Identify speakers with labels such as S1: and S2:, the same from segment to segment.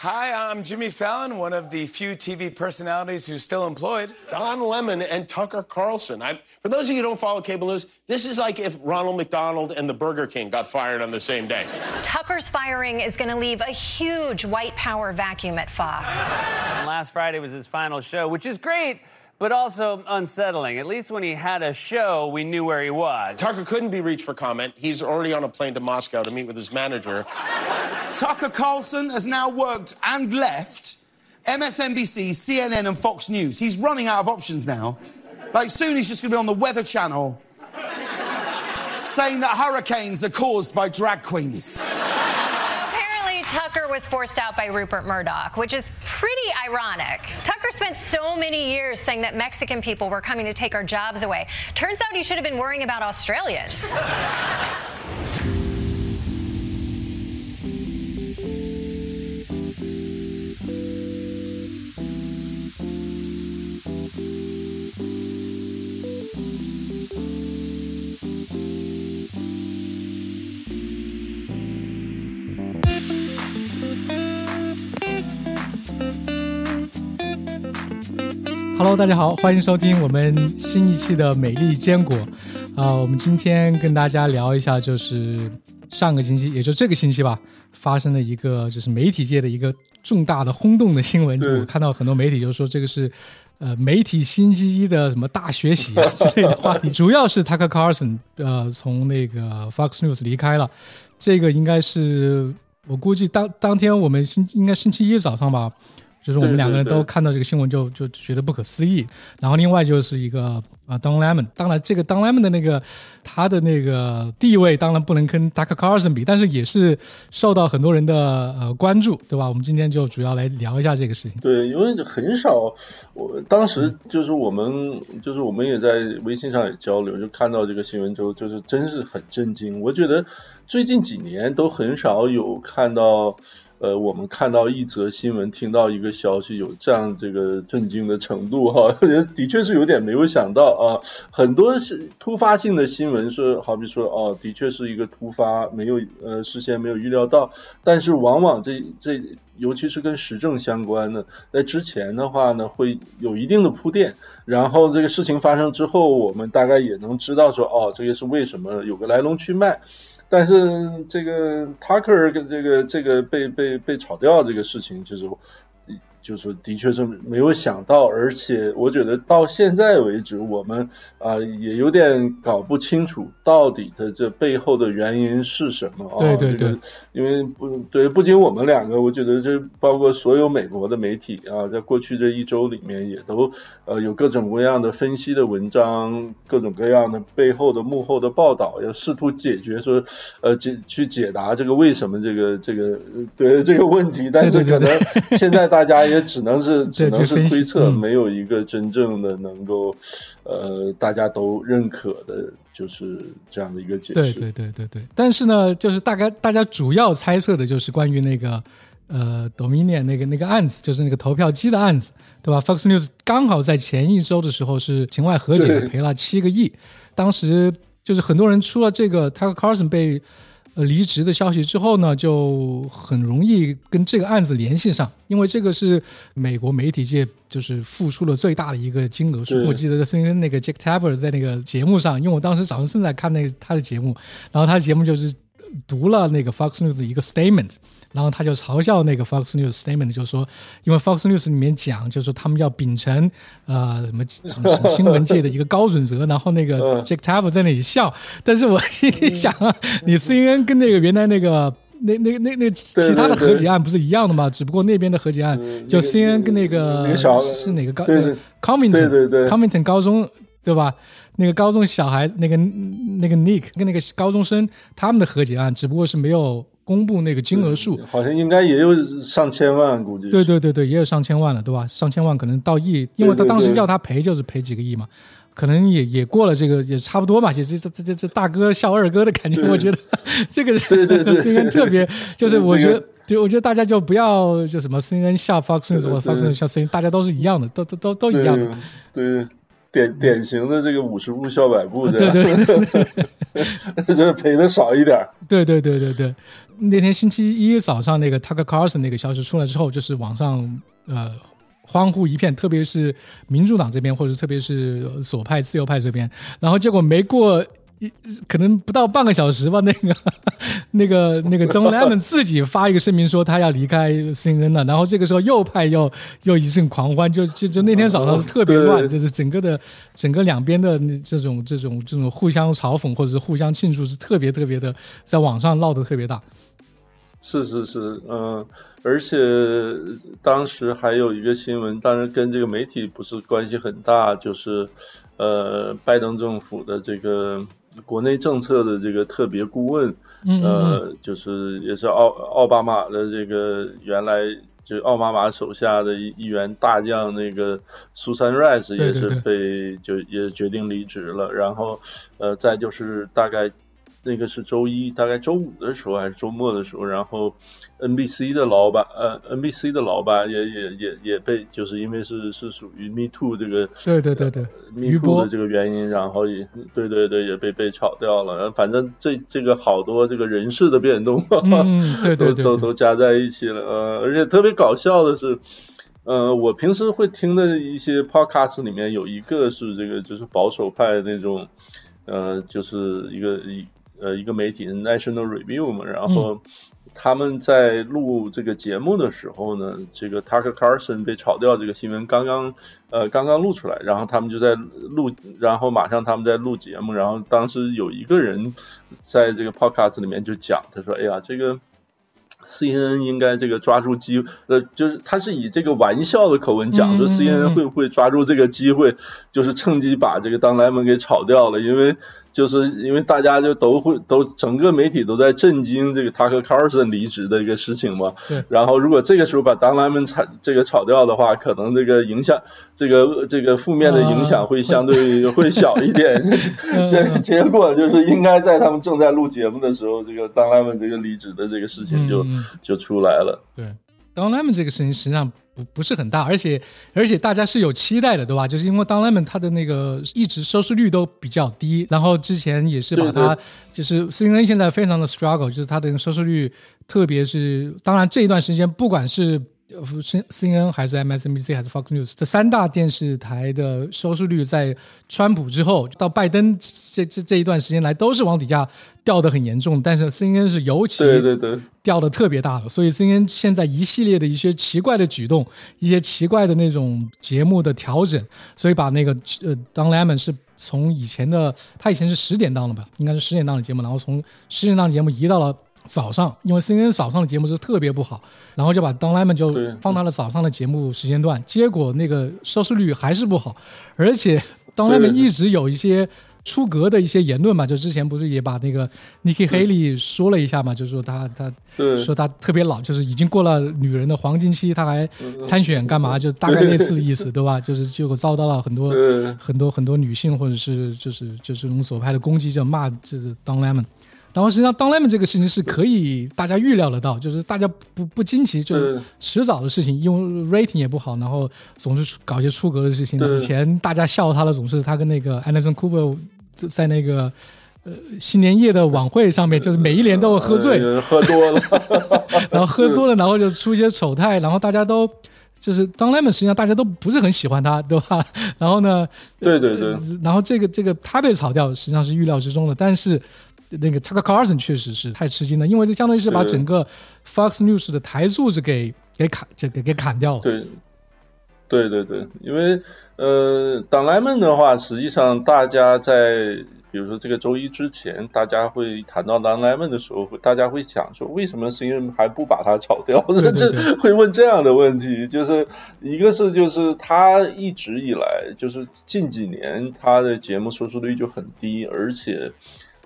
S1: Hi, I'm Jimmy Fallon, one of the few TV personalities who's still employed.
S2: Don Lemon and Tucker Carlson. I'm, for those of you who don't follow cable news, this is like if Ronald McDonald and the Burger King got fired on the same day.
S3: Tucker's firing is going to leave a huge white power vacuum at Fox.
S4: And last Friday was his final show, which is great but also unsettling. At least when he had a show, we knew where he was.
S2: Tucker couldn't be reached for comment. He's already on a plane to Moscow to meet with his manager.
S5: Tucker Carlson has now worked and left MSNBC, CNN, and Fox News. He's running out of options now. Like, soon he's just going to be on the Weather Channel saying that hurricanes are caused by drag queens.
S3: Apparently, Tucker was forced out by Rupert Murdoch, which is pretty ironic. Tucker spent so many years saying that Mexican people were coming to take our jobs away. Turns out he should have been worrying about Australians.
S6: Hello，大家好，欢迎收听我们新一期的美丽坚果。啊，我们今天跟大家聊一下，就是上个星期，也就这个星期吧，发生的一个就是媒体界的一个重大的轰动的新闻。我看到很多媒体就说这个是呃媒体星期一的什么大学习啊 之类的话题。主要是 Tucker Carlson 呃从那个 Fox News 离开了，这个应该是我估计当当天我们星应该星期一早上吧。就是我们两个人都看到这个新闻，就就觉得不可思议。然后另外就是一个啊，Don Lemon，当然这个 Don Lemon 的那个他的那个地位当然不能跟 Tucker Carlson 比，但是也是受到很多人的呃关注，对吧？我们今天就主要来聊一下这个事情。
S7: 对，因为很少，我当时就是我们就是我们也在微信上也交流，就看到这个新闻之后，就是真是很震惊。我觉得最近几年都很少有看到。呃，我们看到一则新闻，听到一个消息，有这样这个震惊的程度哈，的确是有点没有想到啊。很多是突发性的新闻，说好比说哦，的确是一个突发，没有呃事先没有预料到。但是往往这这，尤其是跟时政相关的，在之前的话呢，会有一定的铺垫，然后这个事情发生之后，我们大概也能知道说哦，这个是为什么，有个来龙去脉。但是这个塔克尔跟这个这个被被被炒掉这个事情，其实。就是的确是没有想到，而且我觉得到现在为止，我们啊也有点搞不清楚到底的这背后的原因是什么啊？
S6: 对对对，
S7: 因为不对，不仅我们两个，我觉得这包括所有美国的媒体啊，在过去这一周里面也都呃有各种各样的分析的文章，各种各样的背后的幕后的报道，要试图解决说呃解去解答这个为什么这个这个对这个问题，但是可能现在大家也。只能是只能是推测，没有一个真正的能够，呃，大家都认可的，就是这样的一个解释。
S6: 对对对对对。但是呢，就是大概大家主要猜测的就是关于那个呃，Dominion 那个那个案子，就是那个投票机的案子，对吧？Fox News 刚好在前一周的时候是庭外和解，赔了七个亿。当时就是很多人出了这个 Tucker Carlson 被。呃，离职的消息之后呢，就很容易跟这个案子联系上，因为这个是美国媒体界就是付出了最大的一个金额。我记得是那个 Jack Tapper 在那个节目上，因为我当时早上正在看那个他的节目，然后他的节目就是读了那个 Fox News 的一个 statement。然后他就嘲笑那个 Fox News statement，就是说，因为 Fox News 里面讲，就是说他们要秉承呃什么什么什么 新闻界的一个高准则。然后那个 Jack t a b 在那里笑，但是我心里想啊，你 CNN 跟那个原来那个那那那那其他的和解案不是一样的吗？只不过那边的和解案就 CNN 跟那个是哪个高 Comington，Comington 高中对吧？那个高中小孩那个那个 Nick 跟那个高中生他们的和解案，只不过是没有。公布那个金额数，
S7: 好像应该也有上千万，估计。
S6: 对对对对，也有上千万了，对吧？上千万可能到亿，因为他当时要他赔就是赔几个亿嘛，可能也也过了这个，也差不多吧。这这这这这大哥笑二哥的感觉，我觉得 这个 CNN 特别，就是我觉得，对我觉得大家就不要就什么 CNN 笑 Fox News 或 Fox News 笑 CNN，大家都是一样的，都都都都一样的。
S7: 对。典典型的这个五十步笑百步，
S6: 对对
S7: 对，就是赔的少一点。
S6: 对对对对对，那天星期一早上那个 Tucker Carlson 那个消息出来之后，就是网上呃欢呼一片，特别是民主党这边，或者特别是左派、自由派这边，然后结果没过。一可能不到半个小时吧，那个那个那个 John Lemon 自己发一个声明说他要离开 CNN 了，然后这个时候右派又又一阵狂欢，就就就那天早上特别乱，就是整个的整个两边的这种这种这种互相嘲讽或者是互相庆祝是特别特别的，在网上闹得特别大。
S7: 是是是，嗯，而且当时还有一个新闻，当然跟这个媒体不是关系很大，就是呃，拜登政府的这个。国内政策的这个特别顾问，呃，就是也是奥奥巴马的这个原来就奥巴马手下的一员大将，那个苏珊 Rice 也是被就也决定离职了。然后，呃，再就是大概那个是周一，大概周五的时候还是周末的时候，然后。NBC 的老板，呃，NBC 的老板也也也也被，就是因为是是属于 Me Too 这个，
S6: 对对对对
S7: ，Me Too 的这个原因，然后也，对对对，也被被炒掉了。反正这这个好多这个人事的变动，
S6: 嗯，对对
S7: 对，都都加在一起了。呃，而且特别搞笑的是，呃，我平时会听的一些 Podcast 里面有一个是这个就是保守派那种，呃，就是一个一呃一个媒体 National Review 嘛，然后。他们在录这个节目的时候呢，这个 Tucker Carlson 被炒掉这个新闻刚刚呃刚刚录出来，然后他们就在录，然后马上他们在录节目，然后当时有一个人在这个 podcast 里面就讲，他说：“哎呀，这个 CNN 应该这个抓住机，呃，就是他是以这个玩笑的口吻讲，说 CNN 会不会抓住这个机会，就是趁机把这个当 lemon 给炒掉了，因为。”就是因为大家就都会都整个媒体都在震惊这个 Tucker Carlson 离职的一个事情嘛。
S6: 对。
S7: 然后如果这个时候把 Don Lemon 炒这个炒掉的话，可能这个影响这个这个负面的影响会相对会小一点。这结果就是应该在他们正在录节目的时候，这个 Don Lemon 这个离职的这个事情就就出来了。
S6: 对，Don Lemon 这个事情实际上。不不是很大，而且而且大家是有期待的，对吧？就是因为 Don Lemon 他的那个一直收视率都比较低，然后之前也是把他就是 CNN 现在非常的 struggle，就是他的收视率，特别是当然这一段时间不管是。C C N 还是 M S N B C 还是 Fox News 这三大电视台的收视率，在川普之后到拜登这这这一段时间来都是往底下掉的很严重，但是 C N 是尤其
S7: 对对对
S6: 掉的特别大的，所以 C N 现在一系列的一些奇怪的举动，一些奇怪的那种节目的调整，所以把那个呃 Don Lemon 是从以前的他以前是十点档的吧，应该是十点档的节目，然后从十点档节目移到了。早上，因为 CNN 早上的节目是特别不好，然后就把 Don Lemon 就放到了早上的节目时间段，结果那个收视率还是不好，而且 Don Lemon 一直有一些出格的一些言论嘛，就之前不是也把那个 Nikki Haley 说了一下嘛，就是说他他说他特别老，就是已经过了女人的黄金期，他还参选干嘛？就大概类似的意思，对吧？就是结果遭到了很多很多很多女性或者是就是就是这种左派的攻击，就骂就是 Don Lemon。然后实际上，Don Lemon 这个事情是可以大家预料得到，就是大家不不惊奇，就是迟早的事情，因为 rating 也不好，然后总是搞一些出格的事情。以前大家笑他的总是他跟那个 Anderson Cooper 在那个呃新年夜的晚会上面，就是每一年都会喝醉，
S7: 喝多了，
S6: 然后喝多了，然后就出一些丑态，然后大家都就是 Don Lemon 实际上大家都不是很喜欢他，对吧？然后呢，
S7: 对对对，
S6: 然后这个这个他被炒掉，实际上是预料之中的，但是。那个 Tucker Carlson 确实是太吃惊了，因为这相当于是把整个 Fox News 的台柱子给给砍，这给给砍掉了。
S7: 对，对对对，因为呃，党莱们的话，实际上大家在比如说这个周一之前，大家会谈到党莱们的时候，大家会想说，为什么 CNN 还不把它炒掉？这会问这样的问题，就是一个是就是他一直以来就是近几年他的节目收视率就很低，而且。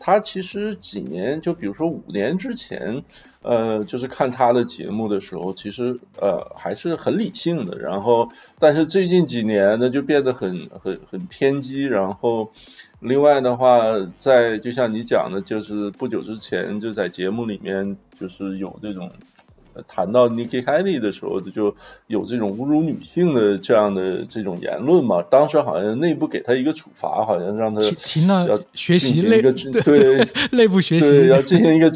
S7: 他其实几年，就比如说五年之前，呃，就是看他的节目的时候，其实呃还是很理性的。然后，但是最近几年呢，就变得很很很偏激。然后，另外的话，在就像你讲的，就是不久之前就在节目里面，就是有这种谈到 Nikki Haley 的时候，就有这种侮辱女性的这样的这种言论嘛。当时好像内部给他一个处罚，好像让他
S6: 停了
S7: 要
S6: 学习
S7: 一个
S6: 对 内部学习
S7: 对，要进行一个，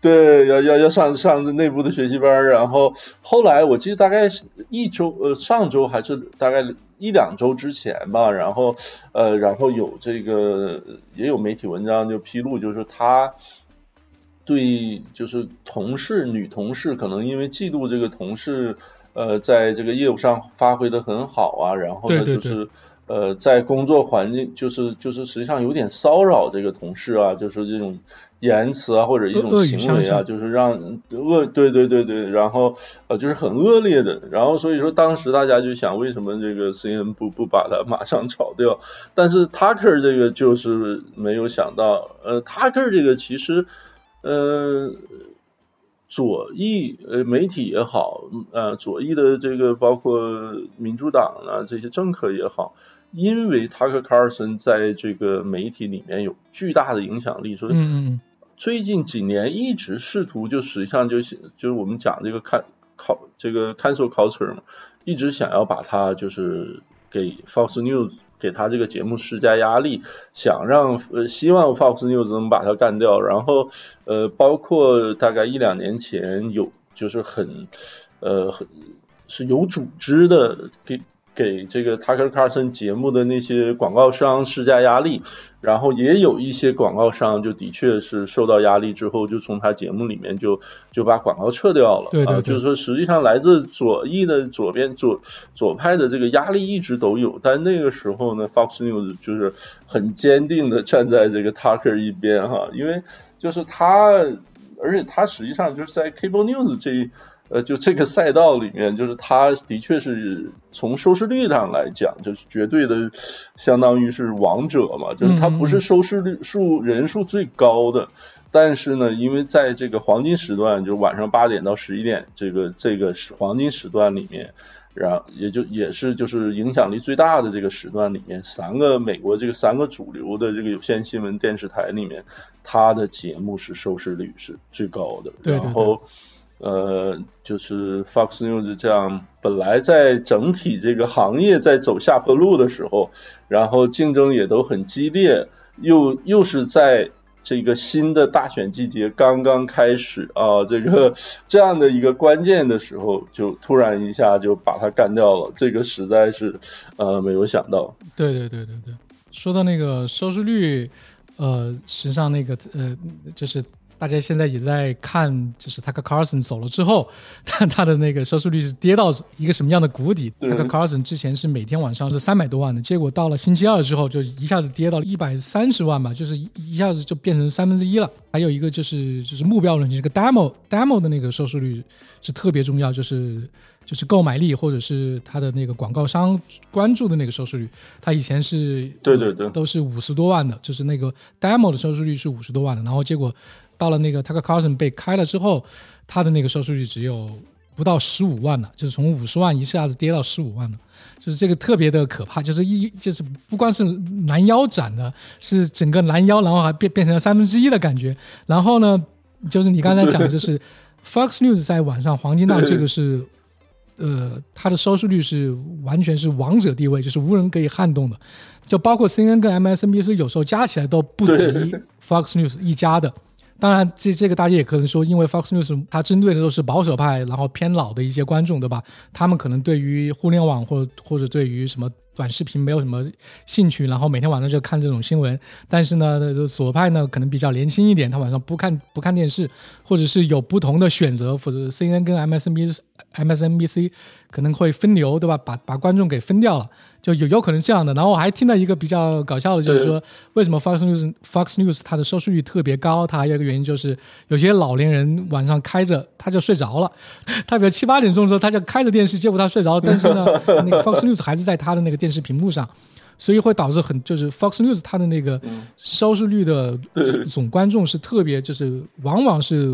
S7: 对，要要要上上内部的学习班然后后来我记得大概是一周，呃，上周还是大概一两周之前吧。然后呃，然后有这个也有媒体文章就披露，就是他对就是同事女同事可能因为嫉妒这个同事呃在这个业务上发挥的很好啊，然后呢
S6: 对对
S7: 就是。呃，在工作环境就是就是实际上有点骚扰这个同事啊，就是这种言辞啊或者一种行为啊，就是让恶对对对对，然后呃就是很恶劣的，然后所以说当时大家就想为什么这个 CNN 不不把他马上炒掉，但是 Tucker 这个就是没有想到，呃 Tucker 这个其实呃。左翼呃媒体也好，呃左翼的这个包括民主党啊这些政客也好，因为 Tucker Carlson 在这个媒体里面有巨大的影响力，所以最近几年一直试图就实际上就是就是我们讲这个看考这个 cancel culture 嘛，一直想要把它就是给 Fox News 给他这个节目施加压力，想让呃希望 Fox News 能把他干掉，然后呃包括大概一两年前有就是很呃很是有组织的给给这个 Tucker Carlson 节目的那些广告商施加压力，然后也有一些广告商就的确是受到压力之后，就从他节目里面就就把广告撤掉了。啊，
S6: 对对对
S7: 就是说实际上来自左翼的左边左左派的这个压力一直都有，但那个时候呢，Fox News 就是很坚定的站在这个 Tucker 一边哈，因为就是他，而且他实际上就是在 Cable News 这一。呃，就这个赛道里面，就是它的确是从收视率上来讲，就是绝对的，相当于是王者嘛。就是它不是收视率数人数最高的，但是呢，因为在这个黄金时段，就是晚上八点到十一点这个这个是黄金时段里面，然后也就也是就是影响力最大的这个时段里面，三个美国这个三个主流的这个有线新闻电视台里面，它的节目是收视率是最高的。
S6: 对对对
S7: 然后。呃，就是 Fox News 这样，本来在整体这个行业在走下坡路的时候，然后竞争也都很激烈，又又是在这个新的大选季节刚刚开始啊，这个这样的一个关键的时候，就突然一下就把它干掉了，这个实在是呃没有想到。
S6: 对对对对对，说到那个收视率，呃，实际上那个呃，就是大家现在也在看，就是 Tucker Carlson 走了之后，他他的那个收视率是跌到一个什么样的谷底
S7: 对
S6: ？Tucker Carlson 之前是每天晚上是三百多万的，结果到了星期二之后就一下子跌到一百三十万吧，就是一一下子就变成三分之一了。还有一个就是就是目标人群，这个 demo demo 的那个收视率是特别重要，就是就是购买力或者是他的那个广告商关注的那个收视率，他以前是
S7: 对对对
S6: 都是五十多万的，就是那个 demo 的收视率是五十多万的，然后结果到了那个 Tucker Carlson 被开了之后，他的那个收视率只有不到十五万了，就是从五十万一下子跌到十五万了。就是这个特别的可怕，就是一就是不光是拦腰斩的，是整个拦腰，然后还变变成了三分之一的感觉。然后呢，就是你刚才讲的，就是 Fox News 在晚上黄金档这个是，呃，它的收视率是完全是王者地位，就是无人可以撼动的。就包括 CNN 跟 MSNBC 有时候加起来都不敌 Fox News 一家的。当然，这这个大家也可能说，因为 Fox News 它针对的都是保守派，然后偏老的一些观众，对吧？他们可能对于互联网或或者对于什么短视频没有什么兴趣，然后每天晚上就看这种新闻。但是呢，左派呢可能比较年轻一点，他晚上不看不看电视，或者是有不同的选择，或者 CNN 跟 MSNBC MSNBC 可能会分流，对吧？把把观众给分掉了，就有有可能这样的。然后我还听到一个比较搞笑的，就是说为什么 Fox News Fox News 它的收视率特别高？它还有一个原因就是有些老年人晚上开着他就睡着了，他比如七八点钟的时候他就开着电视，结果他睡着了，但是呢，那个 Fox News 还是在他的那个电视屏幕上。所以会导致很就是 Fox News 它的那个收视率的总观众是特别就是往往是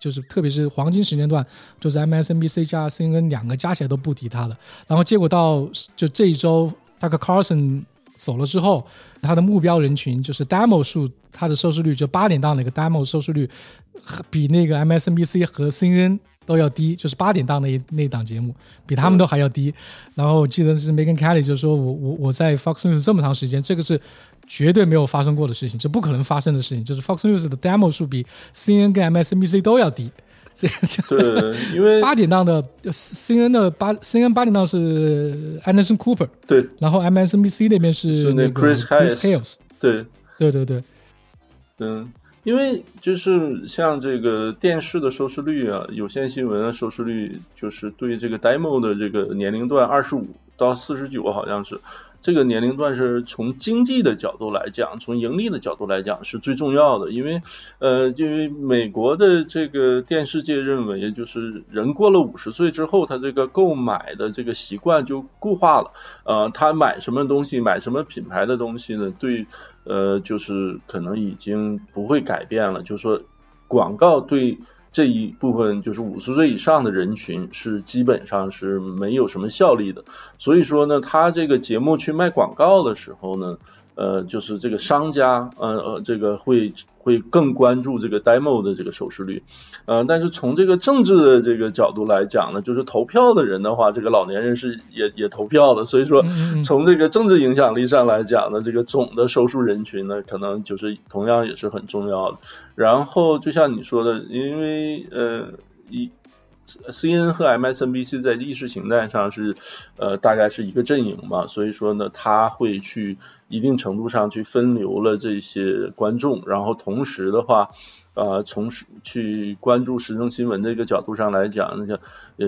S6: 就是特别是黄金时间段，就是 MSNBC 加 CNN 两个加起来都不敌他了。然后结果到就这一周那个 Carson 走了之后，它的目标人群就是 demo 数，它的收视率就八点档那个 demo 收视率，比那个 MSNBC 和 CNN 都要低，就是八点档那一那档节目比他们都还要低。然后我记得是 Megan Kelly 就说我我我在 Fox News 这么长时间，这个是绝对没有发生过的事情，这不可能发生的事情，就是 Fox News 的 demo 数比 CNN 跟 MSNBC 都要低。
S7: 对，因为
S6: 八点档的 CNN 的八 CNN 八点档是 Anderson Cooper，
S7: 对，
S6: 然后 MSNBC 那边是
S7: Chris Hayes
S6: Hales，
S7: 对，
S6: 对对对，
S7: 嗯，因为就是像这个电视的收视率啊，有线新闻的收视率，就是对这个 demo 的这个年龄段二十五到四十九好像是。这个年龄段是从经济的角度来讲，从盈利的角度来讲是最重要的，因为，呃，因为美国的这个电视界认为，就是人过了五十岁之后，他这个购买的这个习惯就固化了，呃，他买什么东西，买什么品牌的东西呢？对，呃，就是可能已经不会改变了，就是说，广告对。这一部分就是五十岁以上的人群是基本上是没有什么效力的，所以说呢，他这个节目去卖广告的时候呢。呃，就是这个商家，呃呃，这个会会更关注这个 demo 的这个收视率，呃，但是从这个政治的这个角度来讲呢，就是投票的人的话，这个老年人是也也投票的，所以说从这个政治影响力上来讲呢，这个总的收视人群呢，可能就是同样也是很重要的。然后就像你说的，因为呃一。C N 和 M S N B C 在意识形态上是，呃，大概是一个阵营嘛，所以说呢，他会去一定程度上去分流了这些观众，然后同时的话，呃，从去关注时政新闻这个角度上来讲，那个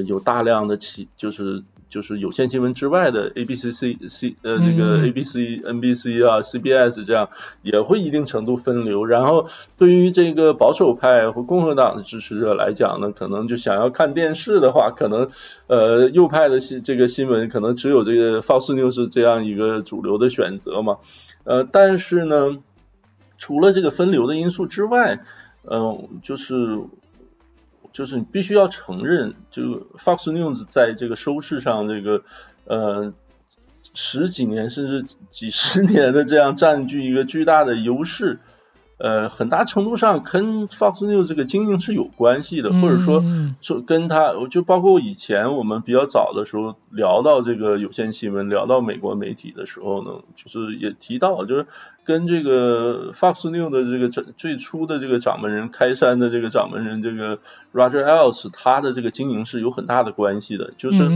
S7: 有大量的企就是。就是有线新闻之外的 A B C C C 呃那个 A B C N B C 啊 C B S 这样也会一定程度分流，然后对于这个保守派和共和党的支持者来讲呢，可能就想要看电视的话，可能呃右派的新这个新闻可能只有这个 Fox News 这样一个主流的选择嘛，呃但是呢，除了这个分流的因素之外，嗯就是。就是你必须要承认，就 Fox News 在这个收视上，这个呃十几年甚至几十 年的这样占据一个巨大的优势，呃，很大程度上跟 Fox News 这个经营是有关系的，或者说说跟他，就包括以前我们比较早的时候聊到这个有线新闻，聊到美国媒体的时候呢，就是也提到，就是。跟这个 Fox News 的这个最最初的这个掌门人开山的这个掌门人这个 Roger Ailes 他的这个经营是有很大的关系的，就是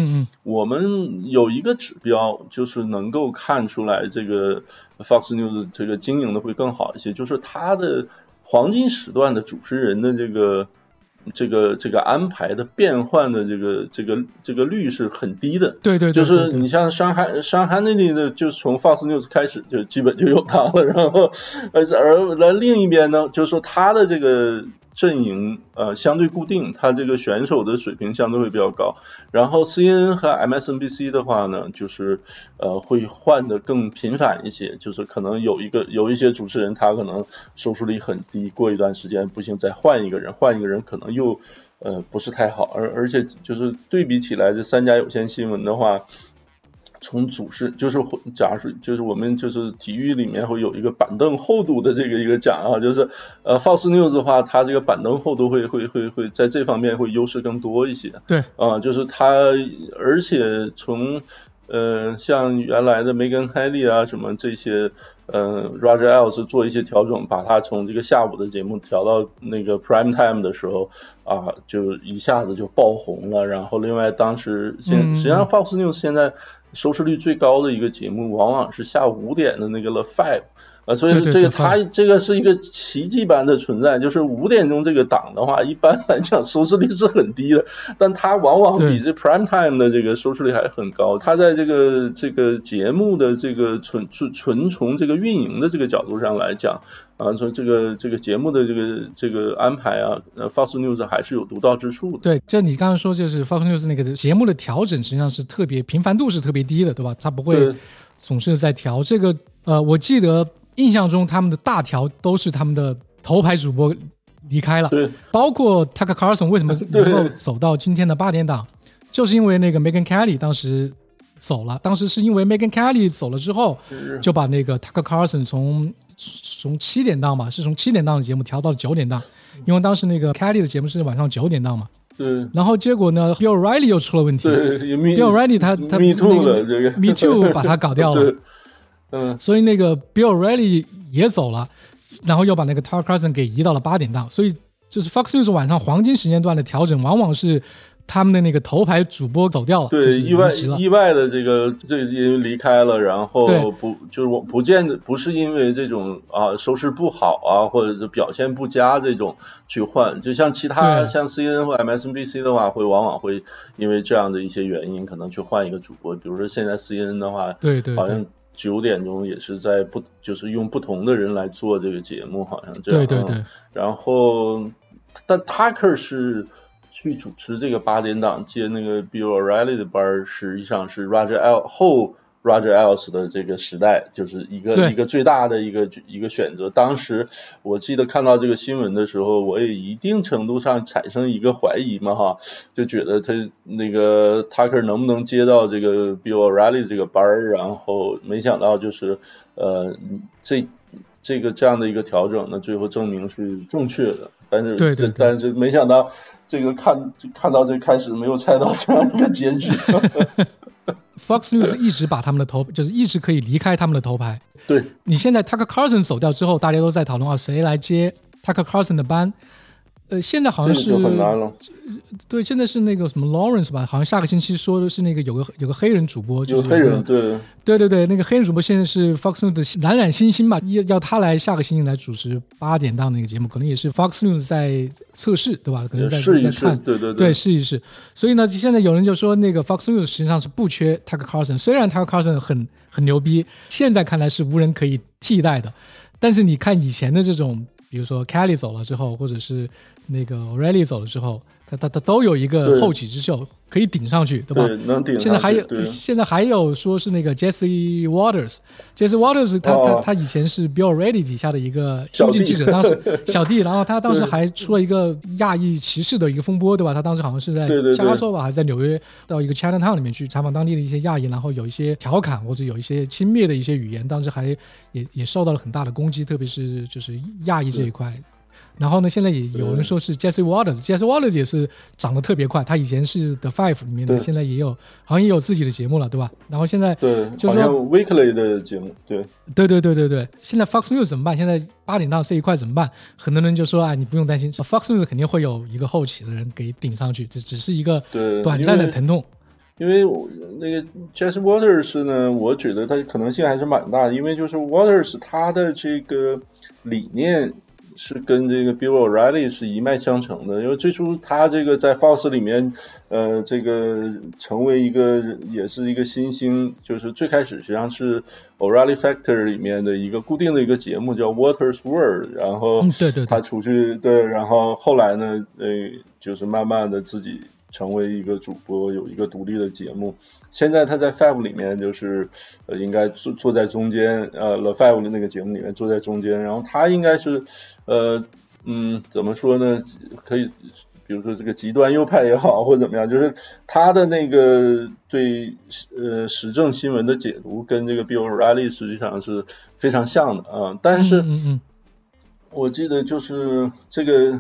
S7: 我们有一个指标，就是能够看出来这个 Fox News 这个经营的会更好一些，就是他的黄金时段的主持人的这个。这个这个安排的变换的这个这个这个率是很低的，
S6: 对对，
S7: 就是你像上海上海那里的，就从 Fox News 开始就基本就有他了，然后而而来另一边呢，就是说他的这个。阵营呃相对固定，他这个选手的水平相对会比较高。然后 CNN 和 M S N B C 的话呢，就是呃会换的更频繁一些，就是可能有一个有一些主持人他可能收视率很低，过一段时间不行再换一个人，换一个人可能又呃不是太好。而而且就是对比起来，这三家有线新闻的话。从主视就是，假如说就是我们就是体育里面会有一个板凳厚度的这个一个奖啊，就是呃，Fox News 的话，它这个板凳厚度会会会会在这方面会优势更多一些。
S6: 对，
S7: 啊，就是它，而且从呃像原来的 Megan Kelly 啊什么这些，呃，Roger Ailes 做一些调整，把它从这个下午的节目调到那个 Prime Time 的时候啊，就一下子就爆红了。然后另外当时现实际上 Fox News 现在。收视率最高的一个节目，往往是下午五点的那个 The Five。啊，所以这个它这个是一个奇迹般的存在，就是五点钟这个档的话，一般来讲收视率是很低的，但它往往比这 prime time 的这个收视率还很高。它在这个这个节目的这个纯纯纯从这个运营的这个角度上来讲，啊，从这个这个节目的这个这个安排啊，呃，Fox News 还是有独到之处的。
S6: 对，就你刚刚说，就是 Fox News 那个节目的调整实际上是特别频繁度是特别低的，对吧？它不会总是在调这个。呃，我记得。印象中，他们的大条都是他们的头牌主播离开了，包括 Tucker Carlson 为什么 能够走到今天的八点档，就是因为那个 Megan Kelly 当时走了，当时是因为 Megan Kelly 走了之后，就把那个 Tucker Carlson 从从七点档吧，是从七点档的节目调到了九点档，因为当时那个 Kelly 的节目是晚上九点档嘛。
S7: 对。
S6: 然后结果呢，Bill O'Reilly 又出了问题。
S7: 对
S6: Bill O'Reilly 他他
S7: Me Too
S6: 那个
S7: 了这个。
S6: Me Too 把他搞掉了。
S7: 对，嗯，
S6: 所以那个 Bill O'Reilly 也走了，然后又把那个 Tucker Carlson 给移到了八点档，所以就是 Fox News 晚上黄金时间段的调整，往往是他们的那个头牌主播走掉了，就
S7: 对，
S6: 是
S7: 意外。意外的这个这个因为离开了，然后不就是我不见得不是因为这种啊收视不好啊，或者是表现不佳这种去换，就像其他像 CNN 或 MSNBC 的话，会往往会因为这样的一些原因，可能去换一个主播，比如说现在 CNN 的话，
S6: 对对对。
S7: 好像九点钟也是在不就是用不同的人来做这个节目，好像这样。
S6: 对对对
S7: 嗯然后，但 Tucker 是去主持这个八点档接那个 Bill O'Reilly 的班儿，实际上是 Roger L 后 Roger Ailes 的这个时代，就是一个一个最大的一个一个选择。当时我记得看到这个新闻的时候，我也一定程度上产生一个怀疑嘛，哈，就觉得他那个 Tucker 能不能接到这个 Bill O'Reilly 这个班儿，然后没想到就是呃这这个这样的一个调整呢，最后证明是正确的。但是，
S6: 对对对
S7: 但是没想到这个看看到这开始没有猜到这样一个结局。
S6: Fox News 一直把他们的头，就是一直可以离开他们的头牌。
S7: 对，
S6: 你现在 Tucker Carlson 走掉之后，大家都在讨论啊，谁来接 Tucker Carlson 的班？呃，现在好像是。对，现在是那个什么 Lawrence 吧，好像下个星期说的是那个有个有个黑人主播，就是
S7: 有黑人
S6: 个
S7: 对
S6: 对对对，那个黑人主播现在是 Fox News 的冉冉星星吧，要要他来下个星期来主持八点档那个节目，可能也是 Fox News 在测试，对吧？可能在
S7: 试一试
S6: 在看，
S7: 对对对
S6: 对，试一试。所以呢，现在有人就说那个 Fox News 实际上是不缺 Tucker Carlson，虽然 Tucker Carlson 很很牛逼，现在看来是无人可以替代的，但是你看以前的这种，比如说 Kelly 走了之后，或者是那个 O'Reilly 走了之后，他他他都有一个后起之秀可以顶上去，对吧？
S7: 对能顶上去
S6: 现在还有现在还有说是那个 Jesse Waters，Jesse Waters 他、
S7: 哦
S6: 他他以前是 Bill O'Reilly 底下的一个
S7: 小弟
S6: 中进记者，当时 小弟，然后他当时还出了一个亚裔歧视的一个风波，对吧？他当时好像是在加州吧，还是在纽约，到一个 Chinatown 里面去采访当地的一些亚裔，然后有一些调侃或者有一些轻蔑的一些语言，当时还也也受到了很大的攻击，特别是就是亚裔这一块。然后呢，现在也有人说是 Jesse Waters，Jesse Waters 也是长得特别快，他以前是 The Five 里面的，现在也有好像也有自己的节目了，对吧？然后现在
S7: 对，
S6: 就是
S7: Weekly 的节目，对
S6: 对对对对对，现在 Fox News 怎么办？现在八点档这一块怎么办？很多人就说，哎，你不用担心，Fox News 肯定会有一个后起的人给顶上去，这只是一个短暂的疼痛。
S7: 因为我那个 Jesse Waters 呢，我觉得他可能性还是蛮大的，因为就是 Waters 他的这个理念是跟这个 Bill O'Reilly 是一脉相承的，因为最初他这个在 Fox 里面，呃，这个成为一个也是一个新星，就是最开始实际上是 O'Reilly Factor 里面的一个固定的一个节目叫 Waters World，然后
S6: 嗯对对对。
S7: 他出去对，然后后来呢，呃，就是慢慢的自己成为一个主播，有一个独立的节目。现在他在 Five 里面就是呃，应该坐坐在中间，呃，The Five 的那个节目里面坐在中间，然后他应该是呃嗯，怎么说呢？可以。比如说这个极端右派也好，或者怎么样，就是他的那个对呃时政新闻的解读跟这个 Bill O'Reilly 实际上是非常像的啊、但是
S6: 嗯嗯
S7: 我记得就是这个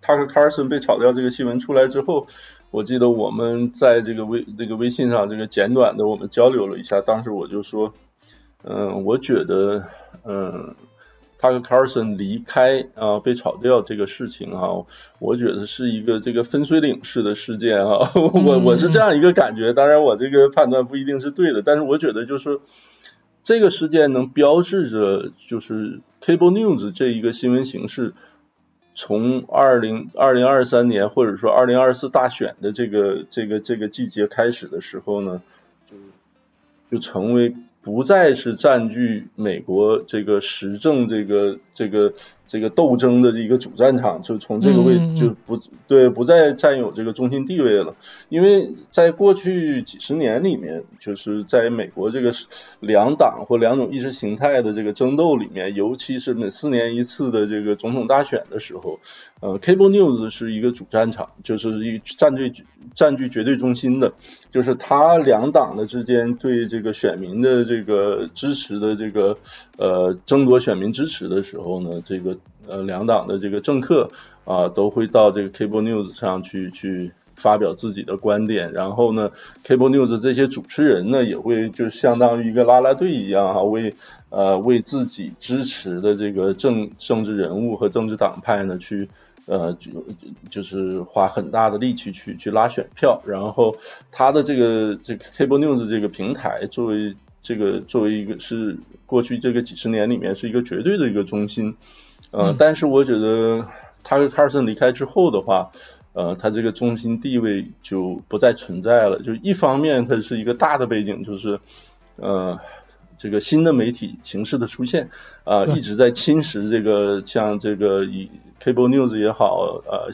S7: Tucker Carlson 被炒掉这个新闻出来之后，我记得我们在这个微这个微信上这个简短的我们交流了一下，当时我就说，嗯、我觉得，嗯、Tucker Carlson 离开啊、被炒掉这个事情啊，我觉得是一个这个分水岭式的事件啊，我我是这样一个感觉，当然我这个判断不一定是对的，但是我觉得就是。这个事件能标志着，就是 cable news 这一个新闻形式，从二零二零二三年或者说二零二四大选的这个这个这个季节开始的时候呢，就就成为不再是占据美国这个时政这个这个这个斗争的一个主战场，就从这个位就不对，不再占有这个中心地位了。因为在过去几十年里面，就是在美国这个两党或两种意识形态的这个争斗里面，尤其是每四年一次的这个总统大选的时候，呃，Cable News 是一个主战场，就是一占据占据绝对中心的，就是他两党的之间对这个选民的这个支持的这个呃争夺选民支持的时候呢，这个呃两党的这个政客啊都会到这个 Cable News 上去去发表自己的观点，然后呢，Cable News 这些主持人呢也会就相当于一个啦啦队一样哈，为呃为自己支持的这个政政治人物和政治党派呢去呃就就是花很大的力气去去拉选票，然后他的这个这个 Cable News 这个平台作为这个作为一个是过去这个几十年里面是一个绝对的一个中心，呃，但是我觉得他和 Carson 离开之后的话，呃，他这个中心地位就不再存在了。就一方面，它是一个大的背景，就是呃，这个新的媒体形式的出现啊、一直在侵蚀这个像这个以 Cable News 也好，呃。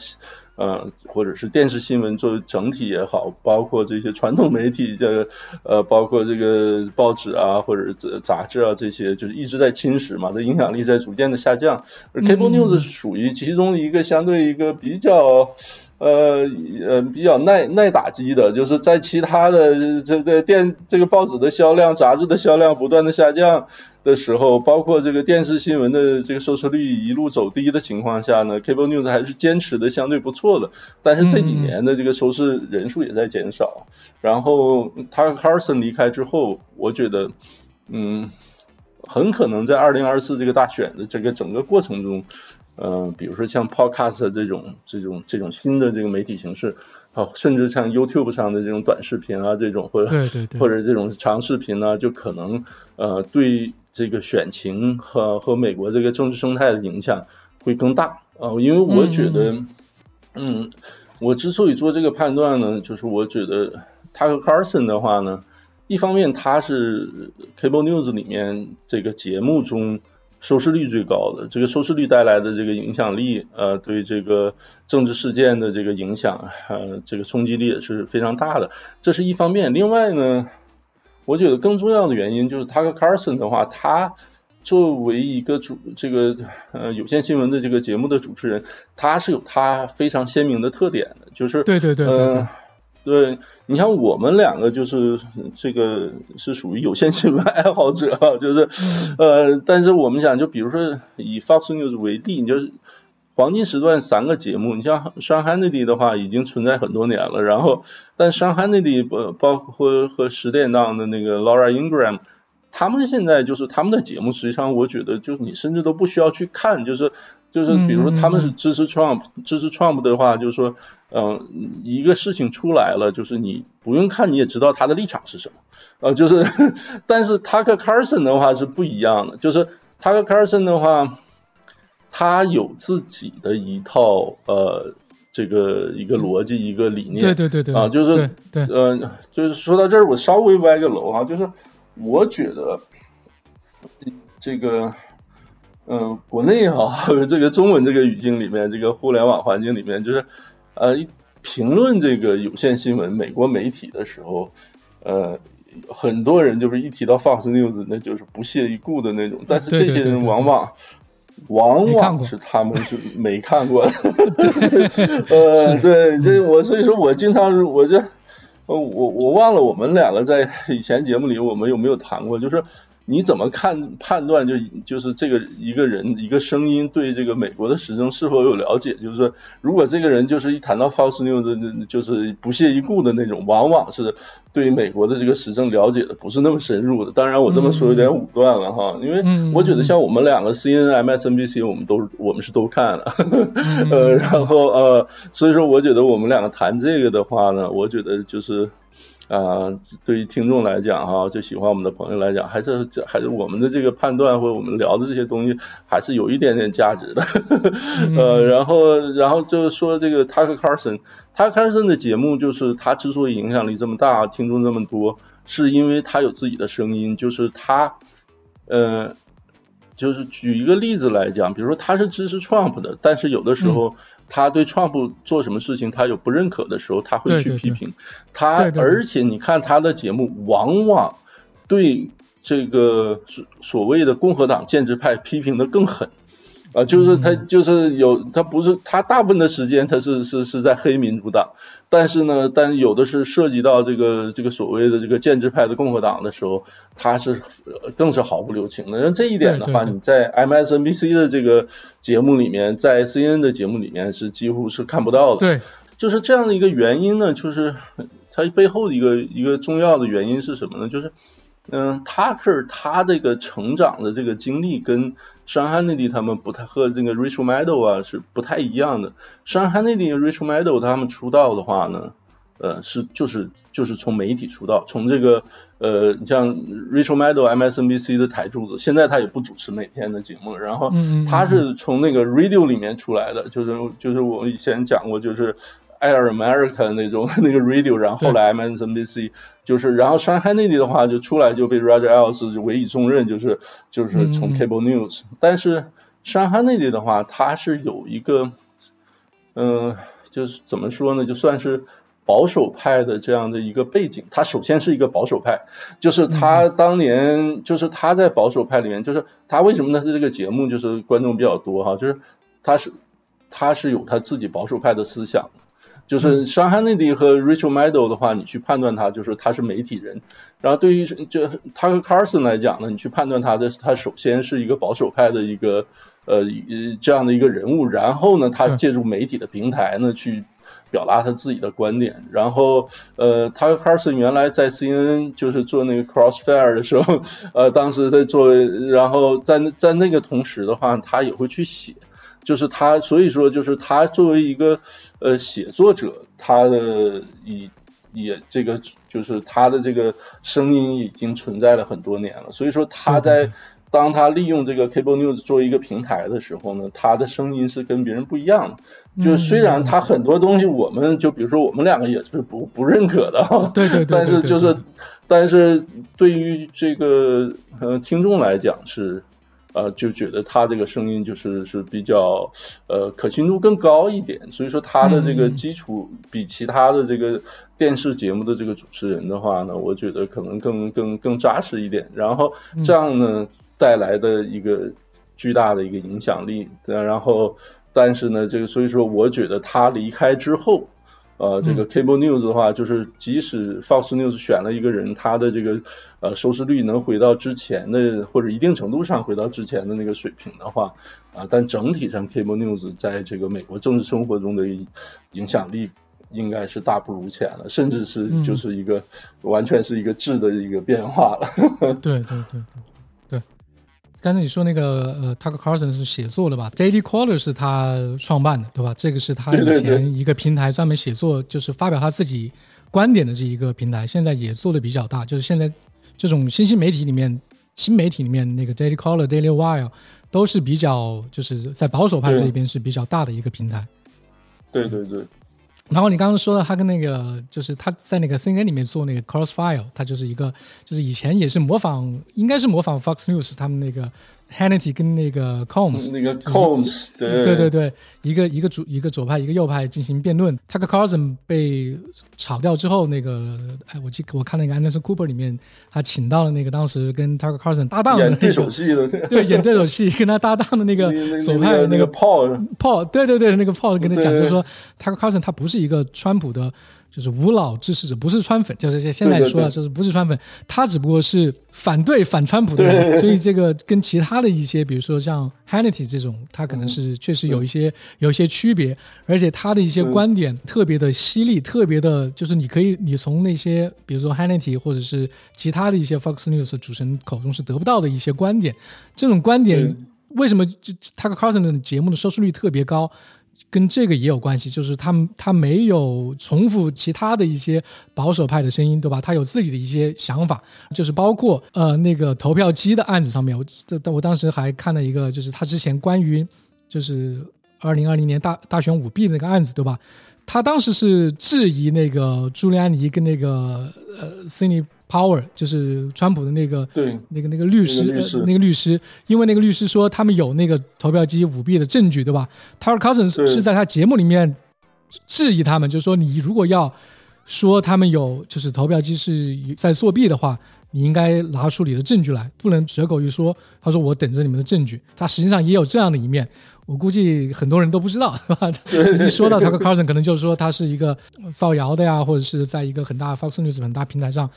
S7: 呃，或者是电视新闻作为整体也好，包括这些传统媒体，的呃，包括这个报纸啊，或者杂杂志啊，这些就是一直在侵蚀嘛，这影响力在逐渐的下降。而 Cable News 是属于其中一个相对一个比较。呃呃，比较耐耐打击的，就是在其他的这个电这个报纸的销量、杂志的销量不断的下降的时候，包括这个电视新闻的这个收视率一路走低的情况下呢，Cable News 还是坚持的相对不错的。但是这几年的这个收视人数也在减少。然后他 Carson 离开之后，我觉得，嗯，很可能在二零二四这个大选的这个整个过程中。呃，比如说像 Podcast 这种这种这种新的这个媒体形式，啊，甚至像 YouTube 上的这种短视频啊，这种或者或者这种长视频呢，就可能呃对这个选情和和美国这个政治生态的影响会更大啊、因为我觉得，嗯我之所以做这个判断呢，就是我觉得他和 Carson 的话呢，一方面他是 Cable News 里面这个节目中。收视率最高的，这个收视率带来的这个影响力，呃，对这个政治事件的这个影响，呃，这个冲击力也是非常大的，这是一方面。另外呢，我觉得更重要的原因就是他和 Carson 的话，他作为一个主这个呃有线新闻的这个节目的主持人，他是有他非常鲜明的特点的，就是
S6: 对对对对对
S7: 呃对你像我们两个就是这个是属于有线新闻爱好者啊，就是呃，但是我们讲就比如说以 Fox News 为例，你就是黄金时段三个节目，你像上海内地的话已经存在很多年了，然后但上海内地包包括和十点档的那个 Laura Ingram。他们现在就是他们的节目，实际上我觉得就是你甚至都不需要去看，就是就是比如说他们是支持 Trump，、支持 Trump 的话，就是说，嗯、一个事情出来了，就是你不用看你也知道他的立场是什么，呃，就是，但是他和 Carson 的话是不一样的，就是他和 Carson 的话，他有自己的一套呃这个一个逻辑一个理念，
S6: 对对对对。
S7: 啊，就是
S6: 对对。
S7: 呃，就是说到这儿，我稍微歪个楼啊，就是我觉得这个，嗯、国内哈、这个中文这个语境里面，这个互联网环境里面，就是呃，一评论这个有线新闻、美国媒体的时候，呃。很多人就是一提到 Fox News，那就是不屑一顾的那种，但是这些人往往往往是他们是没看过的，呃，对，这我所以说我经常是我这，呃，我我忘了我们两个在以前节目里我们有没有谈过，就是你怎么看判断就就是这个一个人一个声音对这个美国的时政是否有了解？就是说，如果这个人就是一谈到 Fox News 就是不屑一顾的那种，往往是对美国的这个时政了解的不是那么深入的。当然，我这么说有点武断了哈，因为
S6: 嗯
S7: 我觉得像我们两个 CNN、MSNBC 我们都我们是都看了，呃，然后呃，所以说我觉得我们两个谈这个的话呢，我觉得就是。啊，对于听众来讲哈，就喜欢我们的朋友来讲，还是还是我们的这个判断或者我们聊的这些东西，还是有一点点价值的。呃，然后然后就是说这个 Tucker Carlson，Tucker Carlson 的节目就是他之所以影响力这么大，听众这么多，是因为他有自己的声音，就是他，呃，就是举一个例子来讲，比如说他是支持 Trump 的，但是有的时候。他对创普做什么事情，他有不认可的时候，他会去批评他。而且你看他的节目，往往对这个所所谓的共和党建制派批评的更狠。啊，就是他，就是有他不是他大部分的时间他是是是在黑民主党，但是呢，但有的是涉及到这个这个所谓的这个建制派的共和党的时候，他是更是毫不留情的。那这一点的话，你在 MSNBC 的这个节目里面，在 CNN 的节目里面是几乎是看不到的。
S6: 对，
S7: 就是这样的一个原因呢，就是它背后的一个一个重要的原因是什么呢？就是嗯，Tucker 他这个成长的这个经历跟。山汉内地他们不太和那个 Rachel Maddow 啊是不太一样的。山汉内地 Rachel Maddow 他们出道的话呢，呃是就是就是从媒体出道，从这个呃你像 Rachel Maddow MSNBC 的台柱子，现在他也不主持每天的节目，然后他是从那个 Radio 里面出来的，就是就是我以前讲过，就是。Air America 那种 那个 radio，然后后来 MSNBC 就是，然后上海内地的话就出来就被 Roger Ailes 委以重任，就是就是从 Cable News。但是上海内地的话，它是有一个，嗯，就是怎么说呢，就算是保守派的这样的一个背景。他首先是一个保守派，就是他当年就是他在保守派里面，就是他为什么呢？他这个节目就是观众比较多哈，就是他是他是有他自己保守派的思想。就是伤害内地和 Rachel Maddow 的话，你去判断他，就是他是媒体人。然后对于就他和 Carson 来讲呢，你去判断他的，他首先是一个保守派的一个呃这样的一个人物。然后呢，他借助媒体的平台呢，去表达他自己的观点。然后呃，他和 Carson 原来在 CNN 就是做那个 Crossfire 的时候，呃，当时在做，然后在在那个同时的话，他也会去写。就是他，所以说就是他作为一个呃写作者，他的以也这个就是他的这个声音已经存在了很多年了。所以说他在当他利用这个 Cable News 作为一个平台的时候呢，他的声音是跟别人不一样的。就虽然他很多东西，我们就比如说我们两个也是不不认可的，
S6: 对对对，
S7: 但是就是但是对于这个呃听众来讲是。呃，就觉得他这个声音就是是比较呃可信度更高一点，所以说他的这个基础比其他的这个电视节目的这个主持人的话呢，我觉得可能更更更扎实一点。然后这样呢带来的一个巨大的一个影响力，然后但是呢，这个所以说我觉得他离开之后。呃，这个 Cable News 的话，就是即使 Fox News 选了一个人，他的这个呃收视率能回到之前的，或者一定程度上回到之前的那个水平的话，啊，但整体上 Cable News 在这个美国政治生活中的影响力应该是大不如前了，甚至是就是一个完全是一个质的一个变化了。
S6: 对对对对。刚才你说那个呃，Tucker Carlson 是写作的吧？Daily Caller 是他创办的，对吧？这个是他以前一个平台，专门写作，就是发表他自己观点的这一个平台。现在也做的比较大，就是现在这种新兴媒体里面，新媒体里面那个 Daily Caller、Daily Wire 都是比较，就是在保守派这一边是比较大的一个平台。
S7: 对对对。
S6: 然后你刚刚说的，他跟那个就是他在那个 CNN 里面做那个 Crossfire，他就是一个就是以前也是模仿，应该是模仿 Fox News 他们那个。Hannity 跟那个 Combs，
S7: 那个 Combs，对
S6: 对对对，一个一个主一个左派一个右派进行辩论。Tucker Carlson 被炒掉之后，那个哎，我记我看那个 Anderson Cooper 里面，他请到了那个当时跟 Tucker Carlson 搭档的那个
S7: 对手戏的，
S6: 对演对手戏跟他搭档的那个 左派
S7: 那个 Paul
S6: Paul，对对对，那个 Paul 跟他讲，就是说 Tucker Carlson 他不是一个川普的。就是无脑支持者，不是川粉，就是现在说的，就是不是川粉，他只不过是反对反川普的人，所以这个跟其他的一些，比如说像 Hannity 这种，他可能是确实有一些有一些区别，而且他的一些观点特别的犀利，特别的，就是你可以你从那些比如说 Hannity 或者是其他的一些 Fox News 主持人口中是得不到的一些观点，这种观点为什么就 Tucker Carlson 的节目的收视率特别高？跟这个也有关系，就是他他没有重复其他的一些保守派的声音，对吧？他有自己的一些想法，就是包括呃那个投票机的案子上面，我我当时还看了一个，就是他之前关于就是二零二零年大大选舞弊的那个案子，对吧？他当时是质疑那个朱利安尼跟那个呃斯里 Power，就是川普的那个
S7: 对
S6: 那个那个律师
S7: 那个律师
S6: 呃那个律师，因为那个律师说他们有那个投票机舞弊的证据，对吧？Tucker Carlson
S7: 对
S6: 是在他节目里面质疑他们，就是说你如果要说他们有就是投票机是在作弊的话，你应该拿出你的证据来，不能随口一说。他说我等着你们的证据。他实际上也有这样的一面，我估计很多人都不知道，对吧？一说到 Tucker Carlson，可能就是说他是一个造谣的呀，或者是在一个很大 Fox News 很大平台上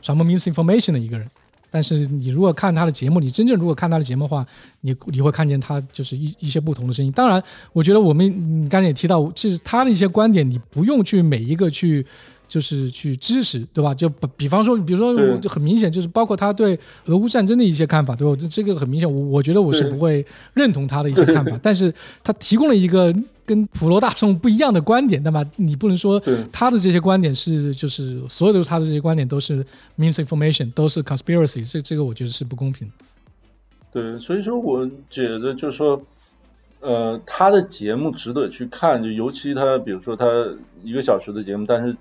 S6: 传播 misinformation 的一个人。但是你如果看他的节目，你真正如果看他的节目的话，你你会看见他就是一一些不同的声音。当然，我觉得我们你刚才也提到，其实他的一些观点，你不用去每一个去就是去支持，对吧？就比比方说，比如说，我就很明显，就是包括他对俄乌战争的一些看法，对吧？这这个很明显，我我觉得我是不会认同他的一些看法，但是他提供了一个跟普罗大众不一样的观点，对吧？你不能说
S7: 对
S6: 他的这些观点是就是所有的他的这些观点都是 misinformation，都是 conspiracy，这这个我觉得是不公平的。
S7: 对，所以说我觉得就是说，呃，他的节目值得去看，就尤其他比如说他一个小时的节目，但是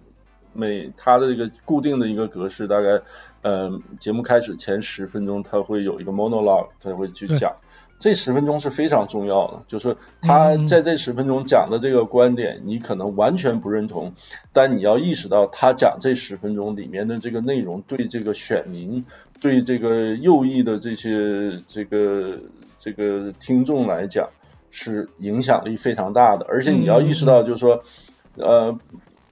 S7: 每他的这个固定的一个格式，大概呃节目开始前十分钟，他会有一个 monologue，他会去讲。这十分钟是非常重要的，就是他
S6: 嗯
S7: 在这十分钟讲的这个观点，你可能完全不认同，但你要意识到他讲这十分钟里面的这个内容对这个选民、对这个右翼的这些这个这个听众来讲是影响力非常大的，而且你要意识到，就是说，呃，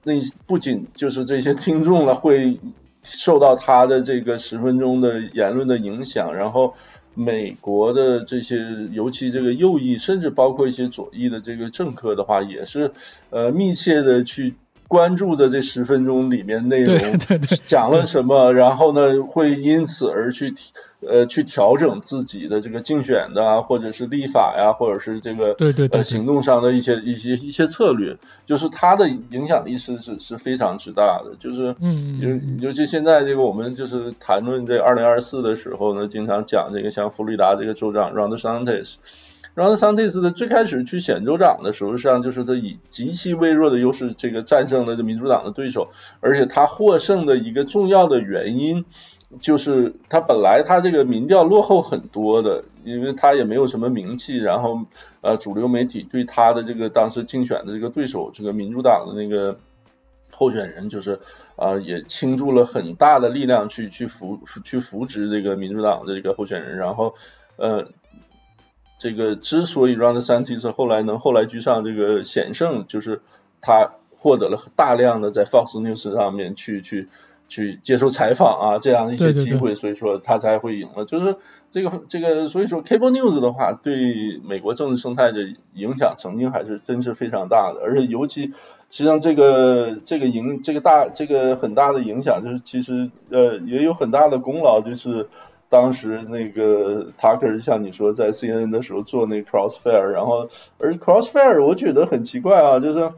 S7: 那不仅就是这些听众了会受到他的这个十分钟的言论的影响，然后。美国的这些，尤其这个右翼，甚至包括一些左翼的这个政客的话，也是呃密切的去关注的这十分钟里面内容讲了什么，然后呢会因此而去呃去调整自己的这个竞选的啊，或者是立法呀，或者是这个
S6: 对对对
S7: 呃行动上的一些一些一些策略，就是它的影响力是是是非常之大的，就是
S6: 嗯嗯
S7: 尤尤其现在这个我们就是谈论这二零二四的时候呢，经常讲这个像佛罗里达这个州长 Ron DeSantis。Ron DeSantis 的最开始去选州长的时候，实际上就是他以极其微弱的优势，这个战胜了这民主党的对手，而且他获胜的一个重要的原因，就是他本来他这个民调落后很多的，因为他也没有什么名气，然后呃主流媒体对他的这个当时竞选的这个对手，这个民主党的那个候选人，就是啊、也倾注了很大的力量去去扶去扶植这个民主党的这个候选人，然后呃。这个之所以 Ron DeSantis 后来能后来居上这个险胜，就是他获得了大量的在 Fox News 上面去去去接受采访啊这样一些
S6: 对对对
S7: 机会，所以说他才会赢了。就是这个这个，所以说 Cable News 的话，对美国政治生态的影响曾经还是真是非常大的，而且尤其实际上这个这个影这个大这个很大的影响，就是其实呃也有很大的功劳，就是。当时那个 Tucker 像你说在 CNN 的时候做那个 Crossfire，然后而 Crossfire 我觉得很奇怪啊，就是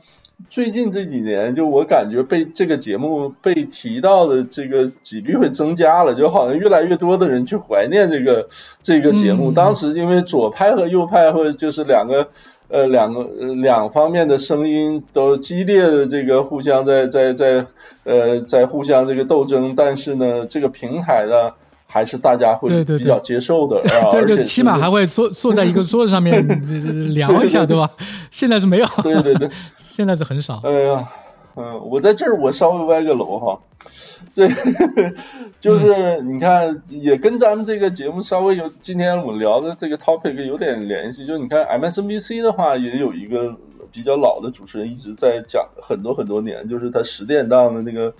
S7: 最近这几年就我感觉被这个节目被提到的这个几率会增加了，就好像越来越多的人去怀念这个这个节目。
S6: 嗯
S7: 当时因为左派和右派或者就是两个。呃，两个呃两方面的声音都激烈的这个互相在在在呃在互相这个斗争，但是呢，这个平台呢还是大家会比较接受的 啊，
S6: 对对，
S7: 而且
S6: 起码还会坐坐在一个桌子上面呃 聊一下，对吧？现在是没有，
S7: 对对对，
S6: 现在是很少。
S7: 哎呀，嗯，我在这儿我稍微歪个楼哈，这 就是你看也跟咱们这个节目稍微有今天我们聊的这个 topic 有点联系，就是你看 MSNBC 的话也有一个比较老的主持人一直在讲很多很多年，就是他十点档的那个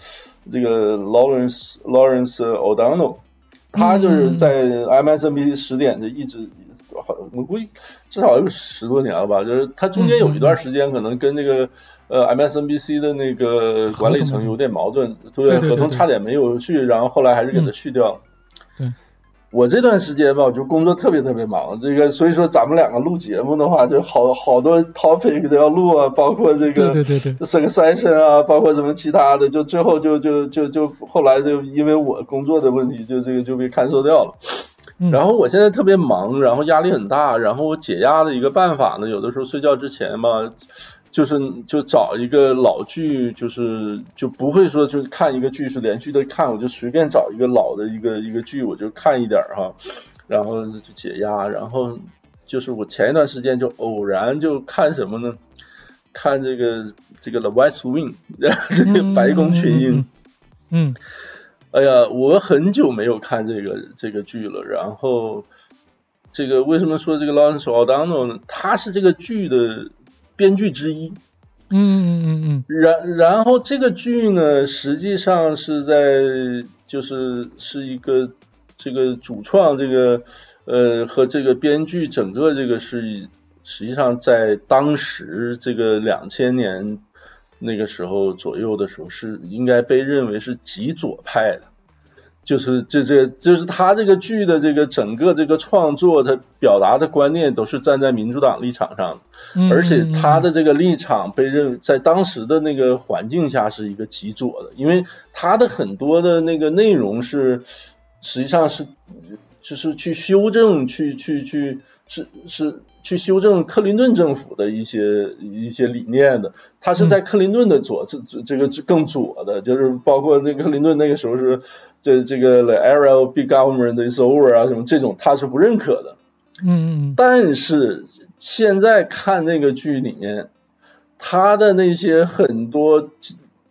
S7: 这个 Lawrence Lawrence O'Donnell，他就是在 MSNBC 十点就一直。好，我估计至少有十多年了吧。就是他中间有一段时间可能跟那个呃 MSNBC 的那个管理层有点矛盾，
S6: 对
S7: 合同差点没有续，然后后来还是给他续掉了。
S6: 对，
S7: 我这段时间吧，我就工作特别特别忙，这个所以说咱们两个录节目的话，就好好多 topic 都要录啊，包括这个
S6: 对对对对
S7: succession 啊，包括什么其他的，就最后就就就就后来就因为我工作的问题，就这个就被 cancel 掉了。然后我现在特别忙，然后压力很大，然后我解压的一个办法呢，有的时候睡觉之前吧，就是就找一个老剧，就是就不会说就是看一个剧是连续的看，我就随便找一个老的一个一个剧，我就看一点儿哈，然后就解压。然后就是我前一段时间就偶然就看什么呢？看这个这个《The West Wing》，这个 白宫群英。
S6: 嗯
S7: 哎呀，我很久没有看这个这个剧了。然后，这个为什么说这个 Lawrence O'Donnell 呢？他是这个剧的编剧之一。
S6: 嗯嗯嗯嗯
S7: 然然后这个剧呢，实际上是在就是是一个这个主创这个呃和这个编剧整个这个是实际上在当时这个两千年那个时候左右的时候是应该被认为是极左派的。就是这这就是他这个剧的这个整个这个创作，他表达的观念都是站在民主党立场上而且他的这个立场被认为在当时的那个环境下是一个极左的，因为他的很多的那个内容是实际上是就是去修正去去去是是去修正克林顿政府的一些一些理念的，他是在克林顿的左这这这个更左的，就是包括那克林顿那个时候是这这个 the era of big government is over 啊什么这种他是不认可的，
S6: 嗯嗯。
S7: 但是现在看那个剧里面，他的那些很多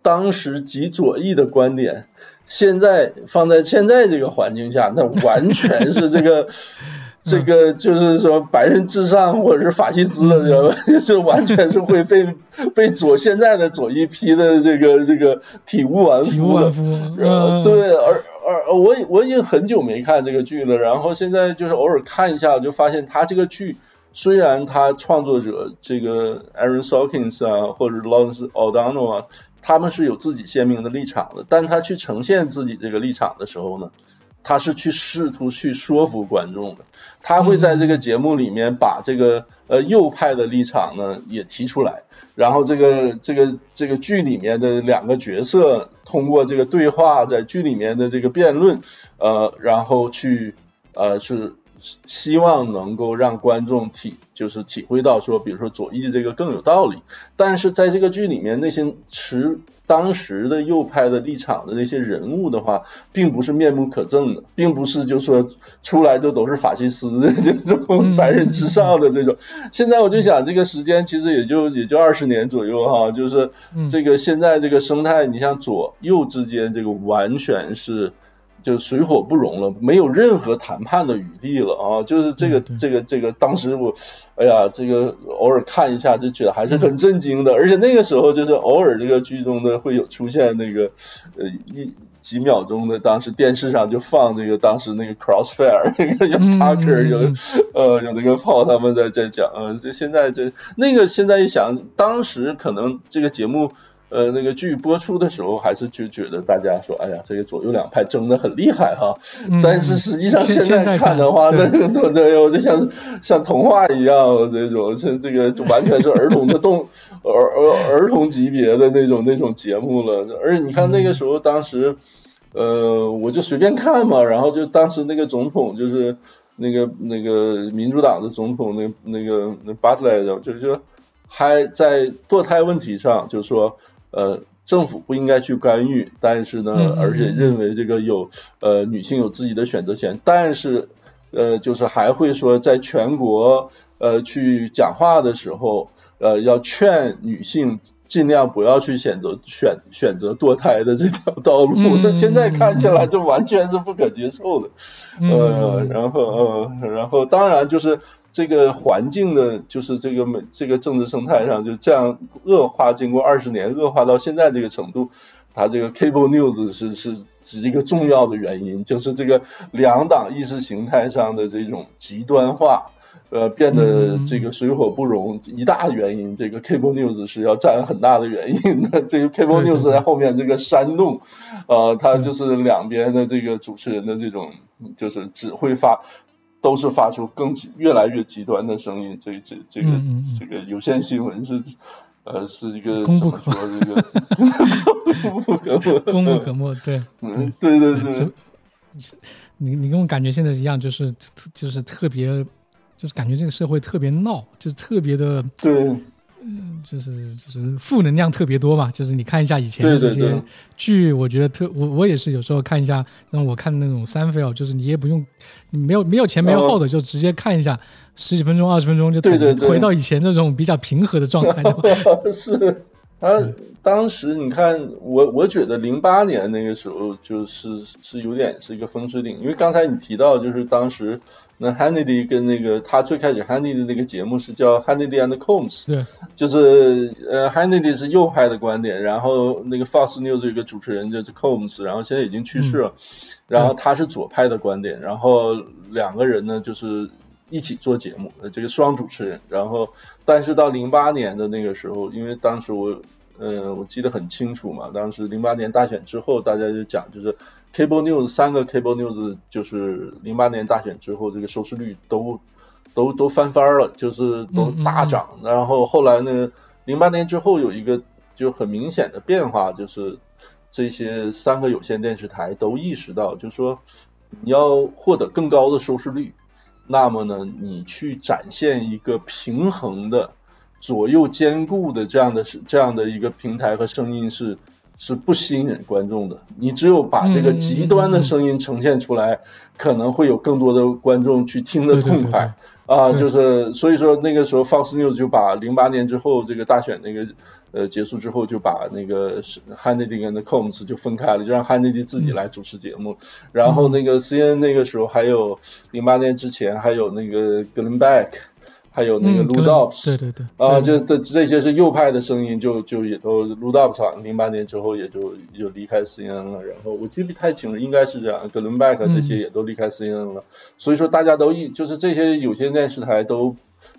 S7: 当时极左翼的观点，现在放在现在这个环境下，那完全是这个。这个就是说白人至上或者是法西斯的，知道吧？就是完全是会被 被左现在的左翼批的这个这个体无完肤的对，而而我我已经很久没看这个剧了，然后现在就是偶尔看一下，我就发现他这个剧虽然他创作者这个 Aaron Sorkins 啊，或者 Lawrence O'Donnell 啊，他们是有自己鲜明的立场的，但他去呈现自己这个立场的时候呢，他是去试图去说服观众的，他会在这个节目里面把这个呃右派的立场呢也提出来，然后这个这个这个剧里面的两个角色通过这个对话，在剧里面的这个辩论，呃，然后去呃是希望能够让观众体就是体会到说，比如说左翼这个更有道理，但是在这个剧里面那些持当时的右派的立场的那些人物的话，并不是面目可憎的，并不是就说出来就都是法西斯的 这种白人至上的这种。现在我就想，这个时间其实也就也就二十年左右哈，就是这个现在这个生态，你像左右之间这个完全是。就水火不容了，没有任何谈判的余地了啊！就是这个
S6: 嗯
S7: 这个这个，当时我，哎呀，这个偶尔看一下就觉得还是很震惊的，而且那个时候就是偶尔这个剧中的会有出现那个呃一几秒钟的，当时电视上就放这个当时那个 Crossfire 那个有
S6: 嗯
S7: Tucker
S6: 嗯
S7: 有呃有那个炮他们在在讲，呃，这现在这那个现在一想，当时可能这个节目。呃，那个剧播出的时候，还是就觉得大家说，哎呀，这个左右两派争得很厉害哈。
S6: 嗯
S7: 但是实际上
S6: 现
S7: 在
S6: 在
S7: 看的话，那
S6: 对
S7: 对对，我就像像童话一样，这种是这个就完全是儿童的动 儿儿儿童级别的那种那种节目了。而且你看那个时候，当时呃，我就随便看嘛，然后就当时那个总统就是那个那个民主党的总统，那那个那巴特莱的，就是说还在堕胎问题上，就是说。呃，政府不应该去干预，但是呢，而且认为这个有呃女性有自己的选择权，但是呃，就是还会说在全国呃去讲话的时候，呃，要劝女性尽量不要去选择选选择堕胎的这条道路。
S6: 嗯
S7: 那、现在看起来就完全是不可接受的。
S6: 嗯
S7: 呃，然后呃，然后当然就是这个环境的，就是这个美这个政治生态上就这样恶化，经过二十年恶化到现在这个程度，它这个 cable news 是是是一个重要的原因，就是这个两党意识形态上的这种极端化。呃，变得这个水火不容，一大原因，这个 Cable News 是要占很大的原因的。这个 Cable News 在后面这个煽动，呃，它就是两边的这个主持人的这种，就是只会发，都是发出更越来越极端的声音。这这这个这个有线新闻是，呃，是一个
S6: 功不可
S7: 没，这个 功不可没，
S6: 功不可没。对，
S7: 嗯，对对对。
S6: 你你跟我感觉现在一样，就是就是特别。就是感觉这个社会特别闹，就是特别的，
S7: 对，
S6: 嗯，就是就是负能量特别多嘛。就是你看一下以前的这些剧，我觉得特我我也是有时候看一下，让我看那种三 f 就是你也不用，你没有没有前没有后的，就直接看一下十几分钟、二十分钟就回到以前那种比较平和的状态。
S7: 是，他当时你看我，我觉得零八年那个时候就是是有点是一个分水岭，因为刚才你提到就是当时。那 Hannity 跟那个他最开始 Hannity 的那个节目是叫 Hannity and Combs，
S6: 对，
S7: 就是呃 Hannity 是右派的观点，然后那个 Fox News 有一个主持人就是 Combs，然后现在已经去世了，然后他是左派的观点，然后两个人呢就是一起做节目，这个双主持人，然后但是到零八年的那个时候，因为当时我呃我记得很清楚嘛，当时零八年大选之后，大家就讲就是。Cable News 三个 Cable News 就是零八年大选之后，这个收视率都都都翻番了，就是都大涨。然后后来呢，零八年之后有一个就很明显的变化，就是这些三个有线电视台都意识到，就是说你要获得更高的收视率，那么呢，你去展现一个平衡的、左右兼顾的这样的是这样的一个平台和声音是。是不吸引观众的。你只有把这个极端的声音呈现出来，可能会有更多的观众去听得痛快啊。就是所以说那个时候，Fox News 就把零八年之后这个大选那个呃结束之后，就把那个 Hannity 跟 Combs 就分开了，就让 Hannity 自己来主持节目。然后那个 CNN 那个时候还有零八年之前还有那个 Glenn Beck。还有那个 Ludops，
S6: 对对对，
S7: 啊，就这这些是右派的声音，就就也都 Ludops 零八年之后也就就离开 CNN 了。然后我记不太清了，应该是这样，格伦贝克这些也都离开 CNN 了。所以说大家都一就是这些有线电视台都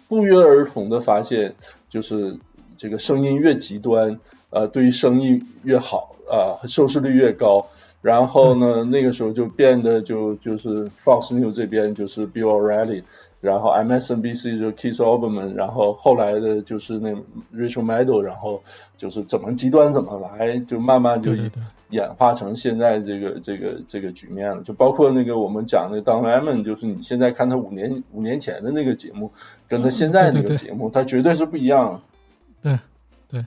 S7: 不约而同的发现，就是这个声音越极端，呃，对于生意越好，啊，收视率越高。然后呢，那个时候就变得就就是 Fox News 这边就是 Bill O'Reilly。然后 MSNBC 就 Keith Olbermann，然后后来的就是那 Rachel Maddow，然后就是怎么极端怎么来，就慢慢就演化成现在这个这个这个局面了。就包括那个我们讲的 Don Lemon，就是你现在看他五年五年前的那个节目，跟他现在那个节目，他绝对是不一样。
S6: 对对，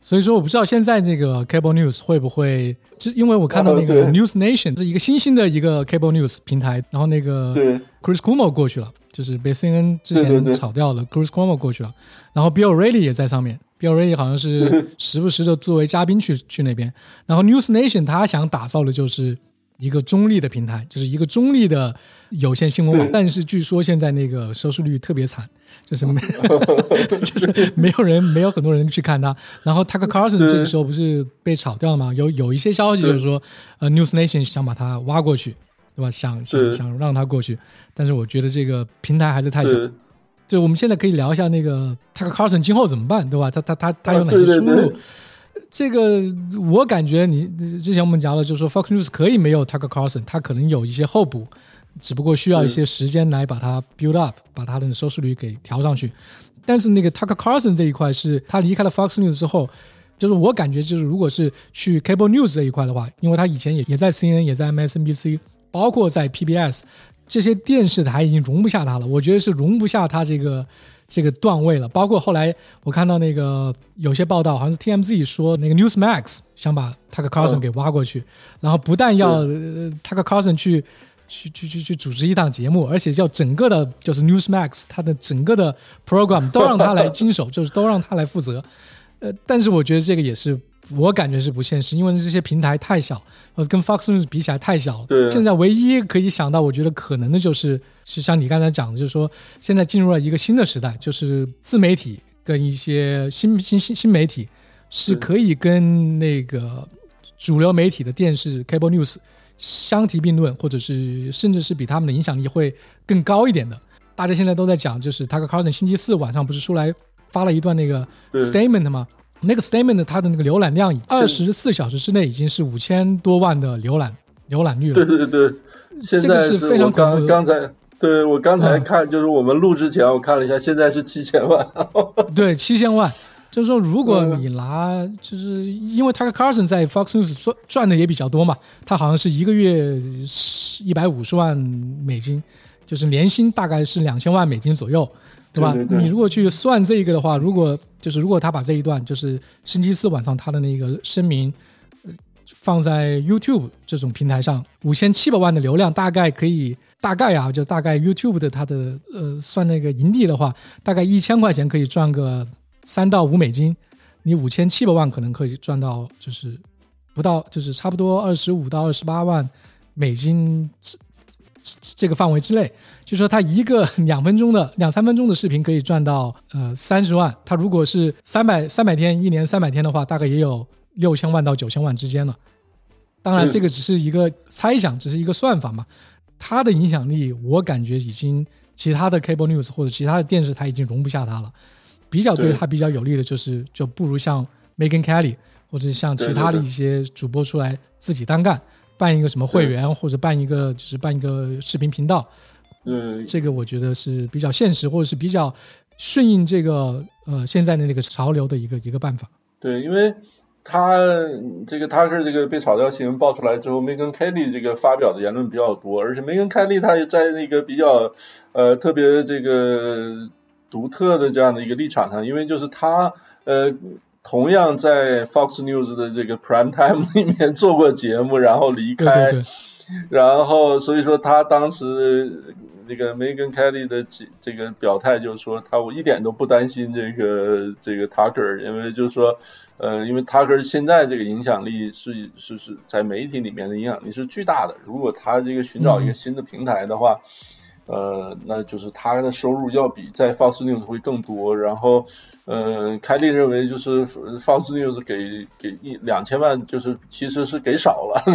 S6: 所以说我不知道现在这个 Cable News 会不会，就因为我看到那个 News Nation 是一个新兴的一个 Cable News 平台，然后那个 Chris Cuomo 过去了。就是被 CNN 之前炒掉了，Chris Cuomo 过去了，然后 Bill O'Reilly 也在上面，Bill O'Reilly 好像是时不时的作为嘉宾去去那边。然后 News Nation 他想打造的就是一个中立的平台，就是一个中立的有线新闻网。但是据说现在那个收视率特别惨，就是没 就是没有人，没有很多人去看它。然后 Tucker Carlson 这个时候不是被炒掉了吗？有有一些消息就是说，呃，News Nation 想把它挖过去。对吧？想想想让它过去，但是我觉得这个平台还是太小。就我们现在可以聊一下那个 Tucker Carlson 今后怎么办，对吧？他他他他有哪些出路？这个我感觉你之前我们讲了，就是说 Fox News 可以没有 Tucker Carlson，他可能有一些候补，只不过需要一些时间来把它 build up，把它的收视率给调上去。但是那个 Tucker Carlson 这一块是他离开了 Fox News 之后，就是我感觉就是如果是去 Cable News 这一块的话，因为他以前也也在 CNN，也在 MSNBC。包括在 PBS 这些电视台已经容不下他了，我觉得是容不下他这个这个段位了。包括后来我看到那个有些报道，好像是 TMZ 说那个 Newsmax 想把 Tucker Carlson 给挖过去，然后不但要 Tucker Carlson 去去去去去主持一档节目，而且要整个的就是 Newsmax 它的整个的 program 都让他来经手，就是都让他来负责。呃，但是我觉得这个也是。我感觉是不现实，因为这些平台太小，呃，跟 Fox News 比起来太小了。
S7: 对。
S6: 现在唯一可以想到，我觉得可能的就是，是像你刚才讲的，就是说，现在进入了一个新的时代，就是自媒体跟一些新新新新媒体是可以跟那个主流媒体的电视 Cable News 相提并论，或者是甚至是比他们的影响力会更高一点的。大家现在都在讲，就是 Tucker Carlson 星期四晚上不是出来发了一段那个 statement 吗？那个 statement 它的那个浏览量，二十四小时之内已经是五千多万的浏览浏览率了。
S7: 对对对，现在
S6: 这个是非常
S7: 我
S6: 恐怖的
S7: 刚刚才，对我刚才
S6: 嗯
S7: 看，就是我们录之前我看了一下，现在是七千万。
S6: 对，七千万。就是说，如果
S7: 嗯
S6: 你拿，就是因为 Tucker Carlson 在 Fox News 赚赚的也比较多嘛，他好像是一个月一百五十万美金，就是年薪大概是两千万美金左右，对吧？
S7: 对对对
S6: 你如果去算这个的话，如果就是如果他把这一段就是星期四晚上他的那个声明，呃放在 YouTube 这种平台上，五千七百万的流量，大概可以大概啊，就大概 YouTube 的它的呃算那个盈利的话，大概一千块钱可以赚个三到五美金，你五千七百万可能可以赚到就是不到就是差不多二十五到二十八万美金这个范围之内。就说他一个 两分钟的两三分钟的视频可以赚到呃三十万，他如果是三百三百天一年三百天的话，大概也有六千万到九千万之间了。当然，
S7: 嗯
S6: 这个只是一个猜想，只是一个算法嘛。他的影响力，我感觉已经其他的 cable news 或者其他的电视台已经容不下他了。比较对
S7: 对
S6: 他比较有利的就是，就不如像 Megan Kelly 或者像其他的一些主播出来自己单干，办一个什么会员或者办一个就是办一个视频频道，
S7: 嗯，
S6: 这个我觉得是比较现实，或者是比较顺应这个呃现在的那个潮流的一个一个办法。
S7: 对，因为他这个 Tucker 这个被炒掉新闻爆出来之后，Megan Kelly 这个发表的言论比较多，而且梅根·凯利他也在那个比较呃特别这个独特的这样的一个立场上，因为就是他呃。同样在 Fox News 的这个 Prime Time 里面做过节目，然后离开，
S6: 对对，
S7: 然后所以说他当时那个 Megan Kelly 的这这个表态就是说，他我一点都不担心这个这个 Tucker，因为就是说，呃，因为 Tucker 现在这个影响力是是是在媒体里面的影响力是巨大的，如果他这个寻找一个新的平台的话。呃，那就是他的收入要比在 Fox News 会更多。然后，呃，凯利认为就是 Fox News 给给一两千万，就是其实是给少了，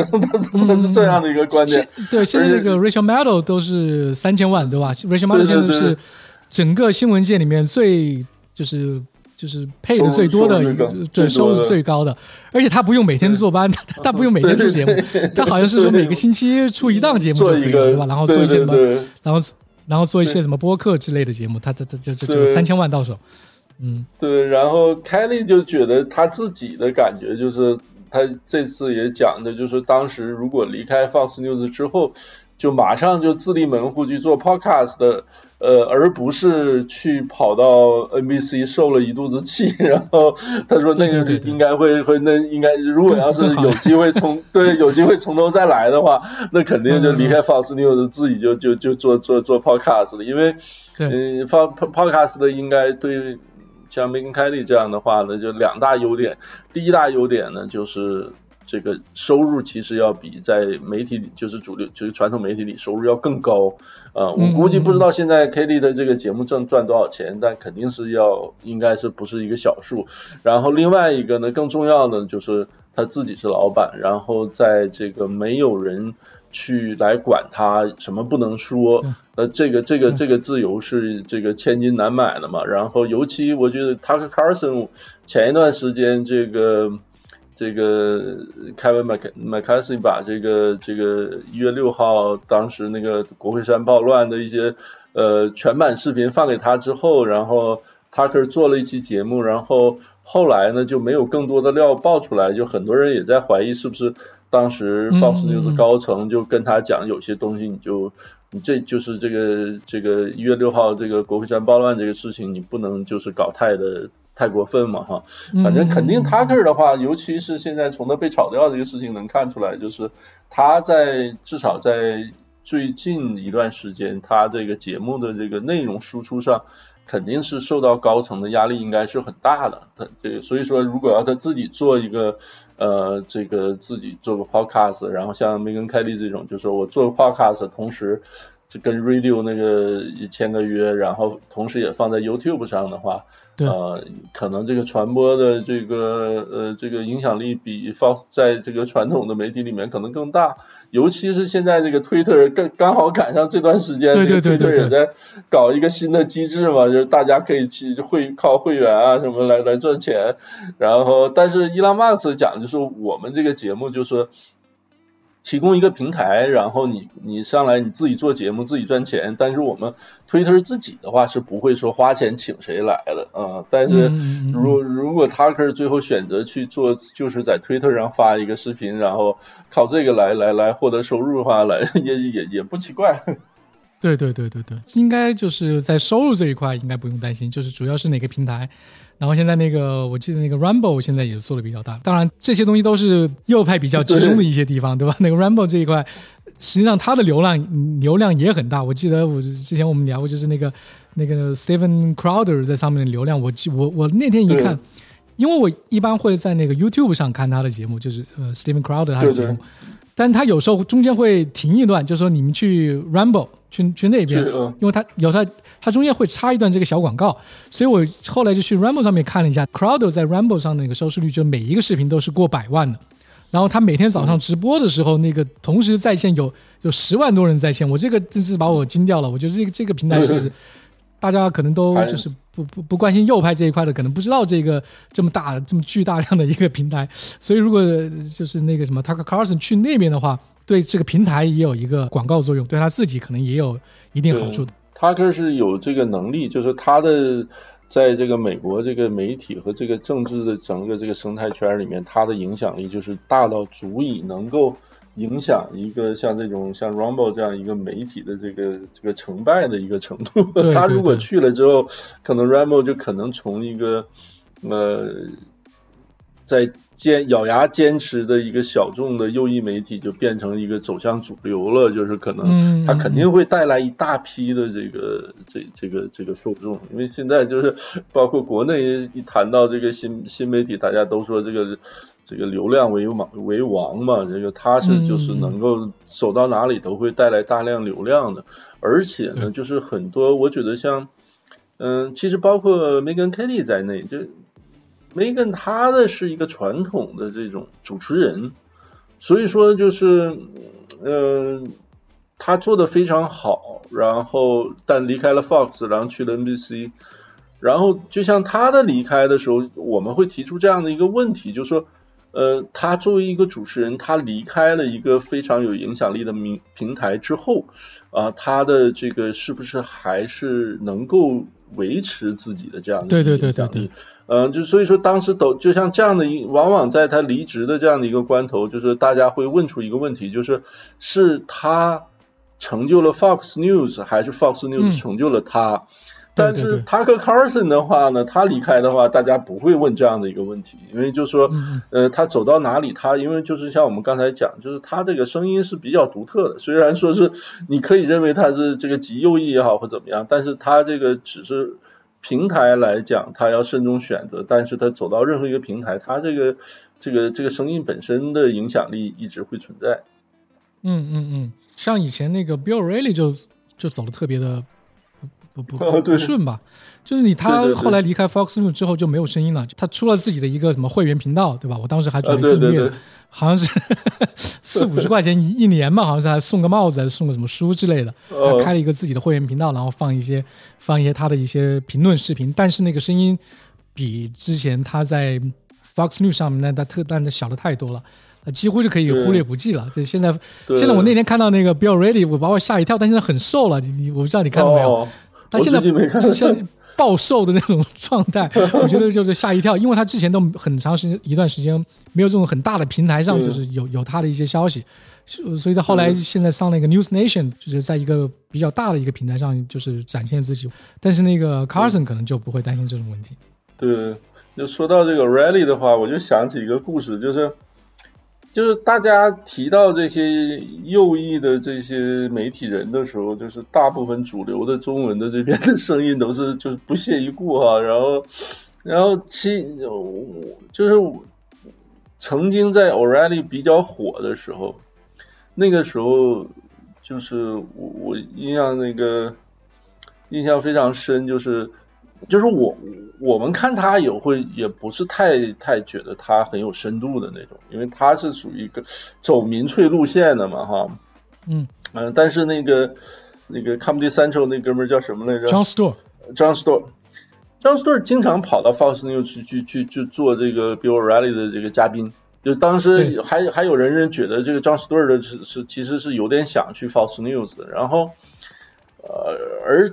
S7: 他是这样的一个观点。
S6: 现对，现在那个 Rachel Maddow 都是三千万，对吧？Rachel Maddow 现在是整个新闻界里面最就是就是配的最多的一个
S7: 收入最高，的。
S6: 收入最高的，而且他不用每天坐班，他他他不用每天出节目，他好像是说每个星期出一档节目就可以吧？然后做一些什么然后然后做一些什么播客之类的节目，他他他就就就三千万到手，嗯，
S7: 对，然后凯利就觉得他自己的感觉就是，他这次也讲的就是，当时如果离开 Fox News 之后，就马上就自立门户去做 podcast 的，呃，而不是去跑到 NBC 受了一肚子气。然后他说那个应该会会那应该如果要是有机会从 对有机会从头再来的话，那肯定就离开
S6: 嗯
S7: Fox News 自己就就就做做做 podcast 了，因为。嗯，Pod Podcast 的应该对像 Megan Kelly 这样的话呢，就两大优点。第一大优点呢，就是这个收入其实要比在媒体里，就是主流，就是传统媒体里收入要更高。呃，我估计不知道现在 Kelly 的这个节目挣赚多少钱，但肯定是要，应该是不是一个小数。然后另外一个呢，更重要的就是他自己是老板，然后在这个没有人。去来管他什么不能说，呃，这个这个这个自由是这个千金难买的嘛。然后尤其我觉得 Tucker Carlson 前一段时间这个这个 Kevin Mc McCarthy 把这个这个一月六号当时那个国会山暴乱的一些呃全版视频放给他之后，然后 Tucker 做了一期节目，然后后来呢就没有更多的料爆出来，就很多人也在怀疑是不是。当时 Fox
S6: 嗯
S7: News 高层就跟他讲，有些东西你就，你这就是这个这个一月六号这个国会山暴乱这个事情，你不能就是搞太的太过分嘛哈。反正肯定 Tucker 的话，尤其是现在从他被炒掉这个事情能看出来，就是他在至少在最近一段时间，他这个节目的这个内容输出上。肯定是受到高层的压力，应该是很大的。他这个，所以说，如果要他自己做一个，呃，这个自己做个 podcast，然后像梅根凯利这种，就是说我做个 podcast，同时跟 Radio 那个签个约，然后同时也放在 YouTube 上的话，呃，可能这个传播的这个呃这个影响力比放在这个传统的媒体里面可能更大。尤其是现在这个 Twitter 更刚好赶上这段时间，
S6: 对对对对
S7: 也在搞一个新的机制嘛，就是大家可以去会靠会员啊什么来来赚钱。然后，但是伊拉马斯讲就是我们这个节目就是。提供一个平台，然后你你上来你自己做节目自己赚钱，但是我们 Twitter 自己的话是不会说花钱请谁来的啊。但是如如果 Tucker 最后选择去做，就是在 Twitter 上发一个视频，然后靠这个来来来获得收入的话，来也也也不奇怪。
S6: 对对对对对，应该就是在收入这一块应该不用担心，就是主要是哪个平台。然后现在那个，我记得那个 Rumble 现在也做的比较大。当然这些东西都是右派比较集中的一些地方，对吧？那个 Rumble 这一块，实际上它的流量流量也很大。我记得我之前我们聊过，就是那个那个 Stephen Crowder 在上面的流量，我记我我那天一看，因为我一般会在那个 YouTube 上看他的节目，就是呃 Stephen Crowder 他的节目。但他有时候中间会停一段，就说你们去 Rumble 去去那边，因为他有时候他中间会插一段这个小广告，所以我后来就去 Rumble 上面看了一下，Crowder 在 Rumble 上那个收视率，就每一个视频都是过百万的。然后他每天早上直播的时候，那个同时在线有有十万多人在线，我这个真是把我惊掉了。我觉得这个这个平台是。大家可能都就是不不不关心右派这一块的，可能不知道这个这么大这么巨大量的一个平台。所以如果就是那个什么 Tucker Carlson 去那边的话，对这个平台也有一个广告作用，对他自己可能也有一定好处的。
S7: Tucker 是有这个能力，就是他的在这个美国这个媒体和这个政治的整个这个生态圈里面，他的影响力就是大到足以能够。影响一个像这种像 Rumble 这样一个媒体的这个这个成败的一个程度，他如果去了之后，可能 Rumble 就可能从一个呃在坚咬牙坚持的一个小众的右翼媒体，就变成一个走向主流了。就是可能它肯定会带来一大批的这个这这个这个受众，因为现在就是包括国内一谈到这个新新媒体，大家都说这个。这个流量为王为王嘛，这个它是就是能够走到哪里都会带来大量流量的，而且呢，就是很多我觉得像，嗯，其实包括 Megan Kelly 在内，就 Megan 他的是一个传统的这种主持人，所以说就是，嗯，他做的非常好，然后但离开了 Fox，然后去了 NBC，然后就像他的离开的时候，我们会提出这样的一个问题，就是说。呃，他作为一个主持人，他离开了一个非常有影响力的平平台之后，啊，他的这个是不是还是能够维持自己的这样的影响力？嗯，就所以说当时都就像这样的一，往往在他离职的这样的一个关头，就是大家会问出一个问题，就是是他成就了 Fox News，还是 Fox News 成就了他？但是 Tucker Carlson 的话呢，他离开的话，大家不会问这样的一个问题，因为就是说，呃，他走到哪里，他因为就是像我们刚才讲，就是他这个声音是比较独特的。虽然说是你可以认为他是这个极右翼也好或怎么样，但是他这个只是平台来讲，他要慎重选择。但是他走到任何一个平台，他这个这个这个声音本身的影响力一直会存在。
S6: 嗯嗯嗯，像以前那个 Bill O'Reilly 就就走的特别的。不不不顺吧？就是你他后来离开 Fox News 之后就没有声音了。他出了自己的一个什么会员频道，对吧？我当时还准备订阅，好像是 四五十块钱一 一年嘛，好像是还送个帽子，还是送个什么书之类的。他开了一个自己的会员频道，然后放一些放一些他的一些评论视频。但是那个声音比之前他在 Fox News 上面那他特但是小的太多了，几乎就可以忽略不计了。就现在现在我那天看到那个 Bill Ready，我把我吓一跳。但现在很瘦了，你你我不知道你看到没有？他现在就像暴瘦的那种状态，我觉得就是吓一跳，因为他之前都很长时间一段时间没有这种很大的平台上，就是有有他的一些消息，所以他后来现在上那个 News Nation，就是在一个比较大的一个平台上，就是展现自己。但是那个 Carson 可能就不会担心这种问题。
S7: 对，就说到这个 Rally 的话，我就想起一个故事，就是。就是大家提到这些右翼的这些媒体人的时候，就是大部分主流的中文的这边的声音都是就是不屑一顾哈，然后，然后其就是曾经在 O'Reilly 比较火的时候，那个时候就是我我印象那个印象非常深，就是就是我我们看他也会也不是太太觉得他很有深度的那种，因为他是属于一个走民粹路线的嘛，哈，
S6: 嗯。
S7: 嗯、但是那个那个 Comedy Central 那哥们儿叫什么来着
S6: ？，John
S7: Stewart，John Stewart。John Stewart 经常跑到 Fox News 去去去去做这个 Bill O'Reilly 的这个嘉宾，就当时
S6: 对。
S7: 还还有人人觉得这个 John Stewart 是是其实是有点想去 Fox News 的，然后呃而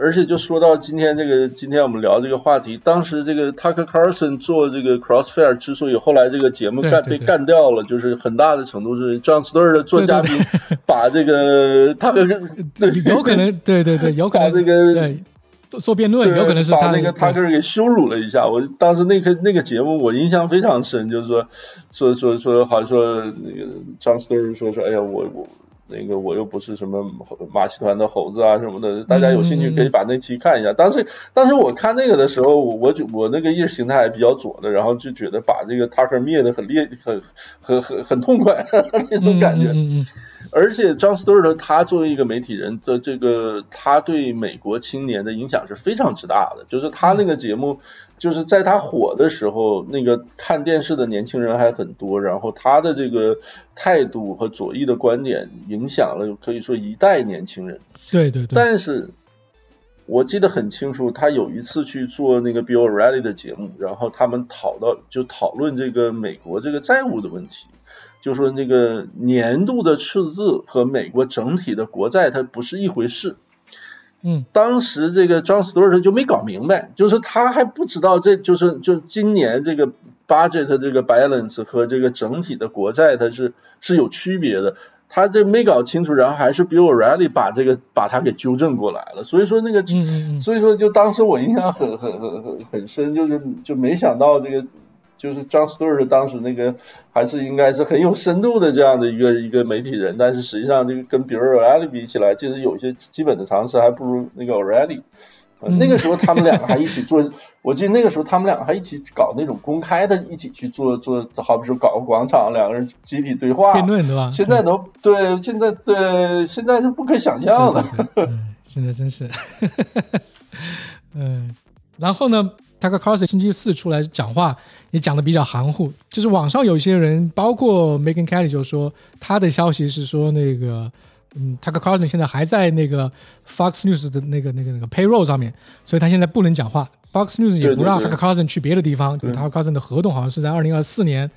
S7: 而且就说到今天这个今天我们聊这个话题，当时这个 Tucker Carlson 做这个 Crossfire 之所以后来这个节目干被干掉了，就是很大的程度是 John Stewart 做嘉宾把这个 Tucker 对
S6: 有可能，对对对，有可能
S7: 这个
S6: 对做辩论，
S7: 对
S6: 有可能是
S7: 把那个 Tucker 给羞辱了一下。我当时那个那个节目我印象非常深，就是说说说说，好像说那个张 Sir 说说，哎呀，我我那个我又不是什么马戏团的猴子啊什么的，大家有兴趣可以把那期看一下。当时当时我看那个的时候，我我就我那个意识形态比较左的，然后就觉得把这个 Tucker 灭的很烈很很很很痛快 那种感觉。
S6: 嗯嗯嗯
S7: 而且张斯顿呢，他作为一个媒体人的这个，他对美国青年的影响是非常之大的。就是他那个节目，就是在他火的时候，那个看电视的年轻人还很多，然后他的这个态度和左翼的观点影响了可以说一代年轻人。
S6: 对对对，
S7: 但是我记得很清楚，他有一次去做那个 Bill O'Reilly 的节目，然后他们讨到就讨论这个美国这个债务的问题，就说那个年度的赤字和美国整体的国债它不是一回事。
S6: 嗯，
S7: 当时这个 John Stewart 就没搞明白，就是他还不知道这就是就今年这个 budget 这个 balance 和这个整体的国债它是是有区别的。他这没搞清楚，然后还是 Bill O'Reilly 把这个把他给纠正过来了。所以说那个，
S6: 嗯嗯嗯
S7: 所以说就当时我印象很很很很很深，就是就没想到这个就是 John Stewart 当时那个还是应该是很有深度的这样的一个一个媒体人，但是实际上这个跟 Bill O'Reilly 比起来，其实有些基本的常识还不如那个 O'Reilly。呃那个时候他们两个还一起做，我记得那个时候他们两个还一起搞那种公开的，一起去做做，好比说搞个广场，两个人集体对话
S6: 辩论对吧？
S7: 现在都对，现在对，现在是不可想象的。
S6: 对对对嗯，现在真是，嗯，然后呢，Tucker Carlson 星期四出来讲话也讲的比较含糊，就是网上有一些人，包括 Megan Kelly 就说他的消息是说那个。嗯，Tucker Carlson 现在还在那个 Fox News 的那个、那个、那个 payroll 上面，所以他现在不能讲话。Fox News 也不让 Tucker Carlson 去别的地方，Tucker Carlson 的合同好像是在二零二四年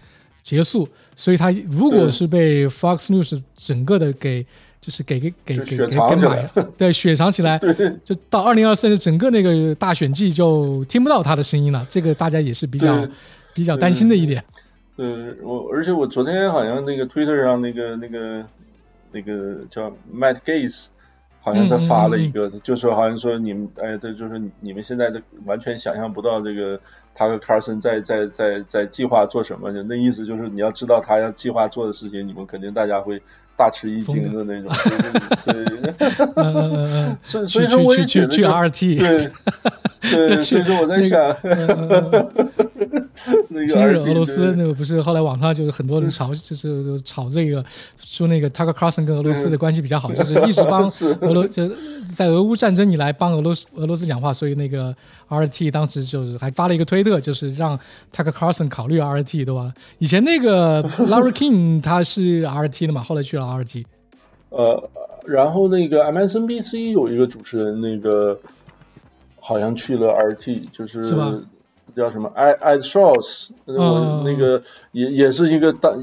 S6: 结束，所以他如果是被 Fox News 整个的给就是给给给
S7: 就
S6: 给给买对，雪藏起来，就到二零二四年整个那个大选季就听不到他的声音了，这个大家也是比较比较担心的一点。
S7: 嗯，我而且我昨天好像那个 Twitter 上那个那个那个叫 Matt Gates，好像他发了一个，就说好像说你们哎，对，就是你们现在的完全想象不到这个 Tucker Carlson 在在在在计划做什么，那意思就是你要知道他要计划做的事情，你们肯定大家会大吃一惊的那种。对对对，
S6: 嗯嗯嗯嗯，
S7: 所以
S6: 去
S7: 所以说我也
S6: 去去去
S7: 觉得就
S6: RT，
S7: 对对，
S6: 这
S7: 所以说我在
S6: 那个
S7: 想，
S6: 今日俄罗斯那个不是后来网上就是很多人吵，就是吵这个，说那个 Tucker Carlson 跟俄罗斯的关系比较好，就是一直帮 俄罗，就在俄乌战争以来帮俄罗斯俄罗斯讲话，所以那个 RT 当时就是还发了一个推特，就是让 Tucker Carlson 考虑 RT，对吧？以前那个 Larry King 他是 RT 的嘛，后来去了 RT。
S7: 呃，然后那个 MSNBC 有一个主持人，那个好像去了 RT，就是叫什么？Ed Schultz，我
S6: 嗯
S7: 那个也也是一个大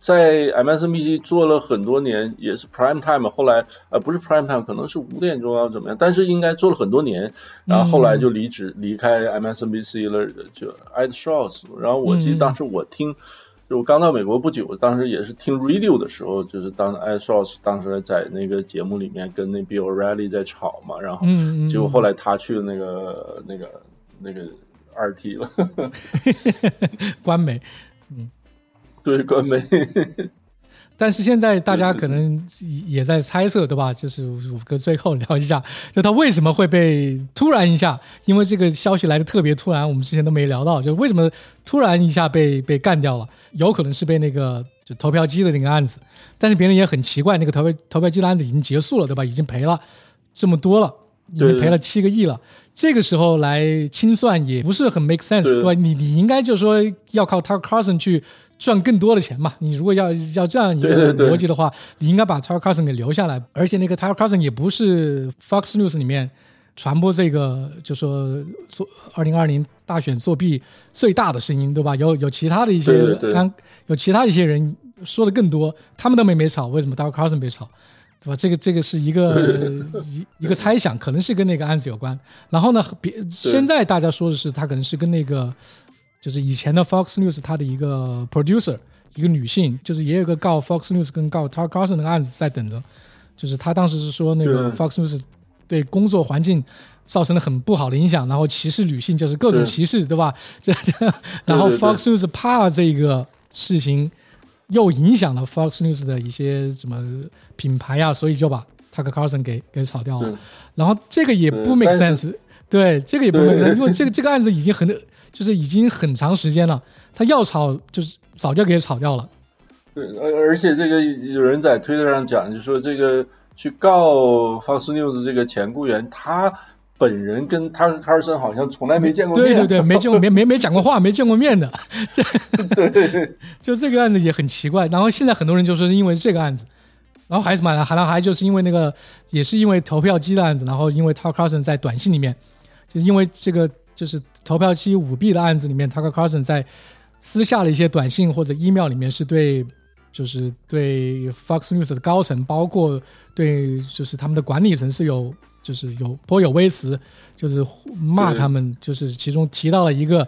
S7: 在 MSNBC 做了很多年，也是 Prime Time，后来呃不是 Prime Time，可能是五点钟啊怎么样，但是应该做了很多年，然后后来就离职离开 MSNBC 了，就 I'd shorts，然后我记得当时我听。就我刚到美国不久，当时也是听 radio 的时候，就是当 Ed Schultz 当时在那个节目里面跟那 Bill O'Reilly 在吵嘛，然后
S6: 嗯嗯
S7: 结果后来他去了那个那个那个 RT 了，
S6: 官媒。
S7: 对，关媒。
S6: 但是现在大家可能也在猜测，对吧？就是五哥最后聊一下，就他为什么会被突然一下，因为这个消息来的特别突然，我们之前都没聊到，就为什么突然一下被被干掉了？有可能是被那个就投票机的那个案子。但是别人也很奇怪，那个投票投票机的案子已经结束了，对吧？已经赔了这么多了，已经赔了七个亿了。这个时候来清算也不是很 make sense，对吧？你你应该就是说要靠 Tucker Carlson 去赚更多的钱嘛。你如果要要这样一个逻辑的话，你应该把 Tucker Carlson 给留下来。而且那个 Tucker Carlson 也不是 Fox News 里面传播这个就说做二零二零大选作弊最大的声音，对吧？有有其他的一些
S7: 安，
S6: 有其他一些人说的更多，他们都没没吵，为什么 Tucker Carlson 被吵？对吧？这个这个是一个一一个猜想，可能是跟那个案子有关。然后呢，别现在大家说的是，他可能是跟那个就是以前的 Fox News 它的一个 producer，一个女性，就是也有个告 Fox News 跟告 Tucker Carlson 那个案子在等着。就是他当时是说那个 Fox News 对工作环境造成了很不好的影响，然后歧视女性，就是各种歧视，对吧？这这，然后 Fox News 怕这个事情。又影响了 Fox News 的一些什么品牌呀，所以就把 Tucker Carlson 给给炒掉了。然后这个也不 make sense，对，这个也不 make sense，因为这个这个案子已经很就是已经很长时间了，他要炒就是早就给炒掉了。
S7: 对，而而且这个有人在推特上讲，就说这个去告 Fox News 这个前雇员，他。本人跟他卡尔森好像从来没见过
S6: 面，对对对，没见过，没没没讲过话，没见过面的。这
S7: 对，
S6: 就这个案子也很奇怪。然后现在很多人就说是因为这个案子，然后还是买了，还还就是因为那个，也是因为投票机的案子。然后因为 Tucker Carlson 在短信里面，就因为这个就是投票机舞弊的案子里面，Tucker Carlson 在私下的一些短信或者 email 里面是对，就是对 Fox News 的高层，包括对就是他们的管理层是有。就是有颇有微词，就是骂他们，就是其中提到了一个，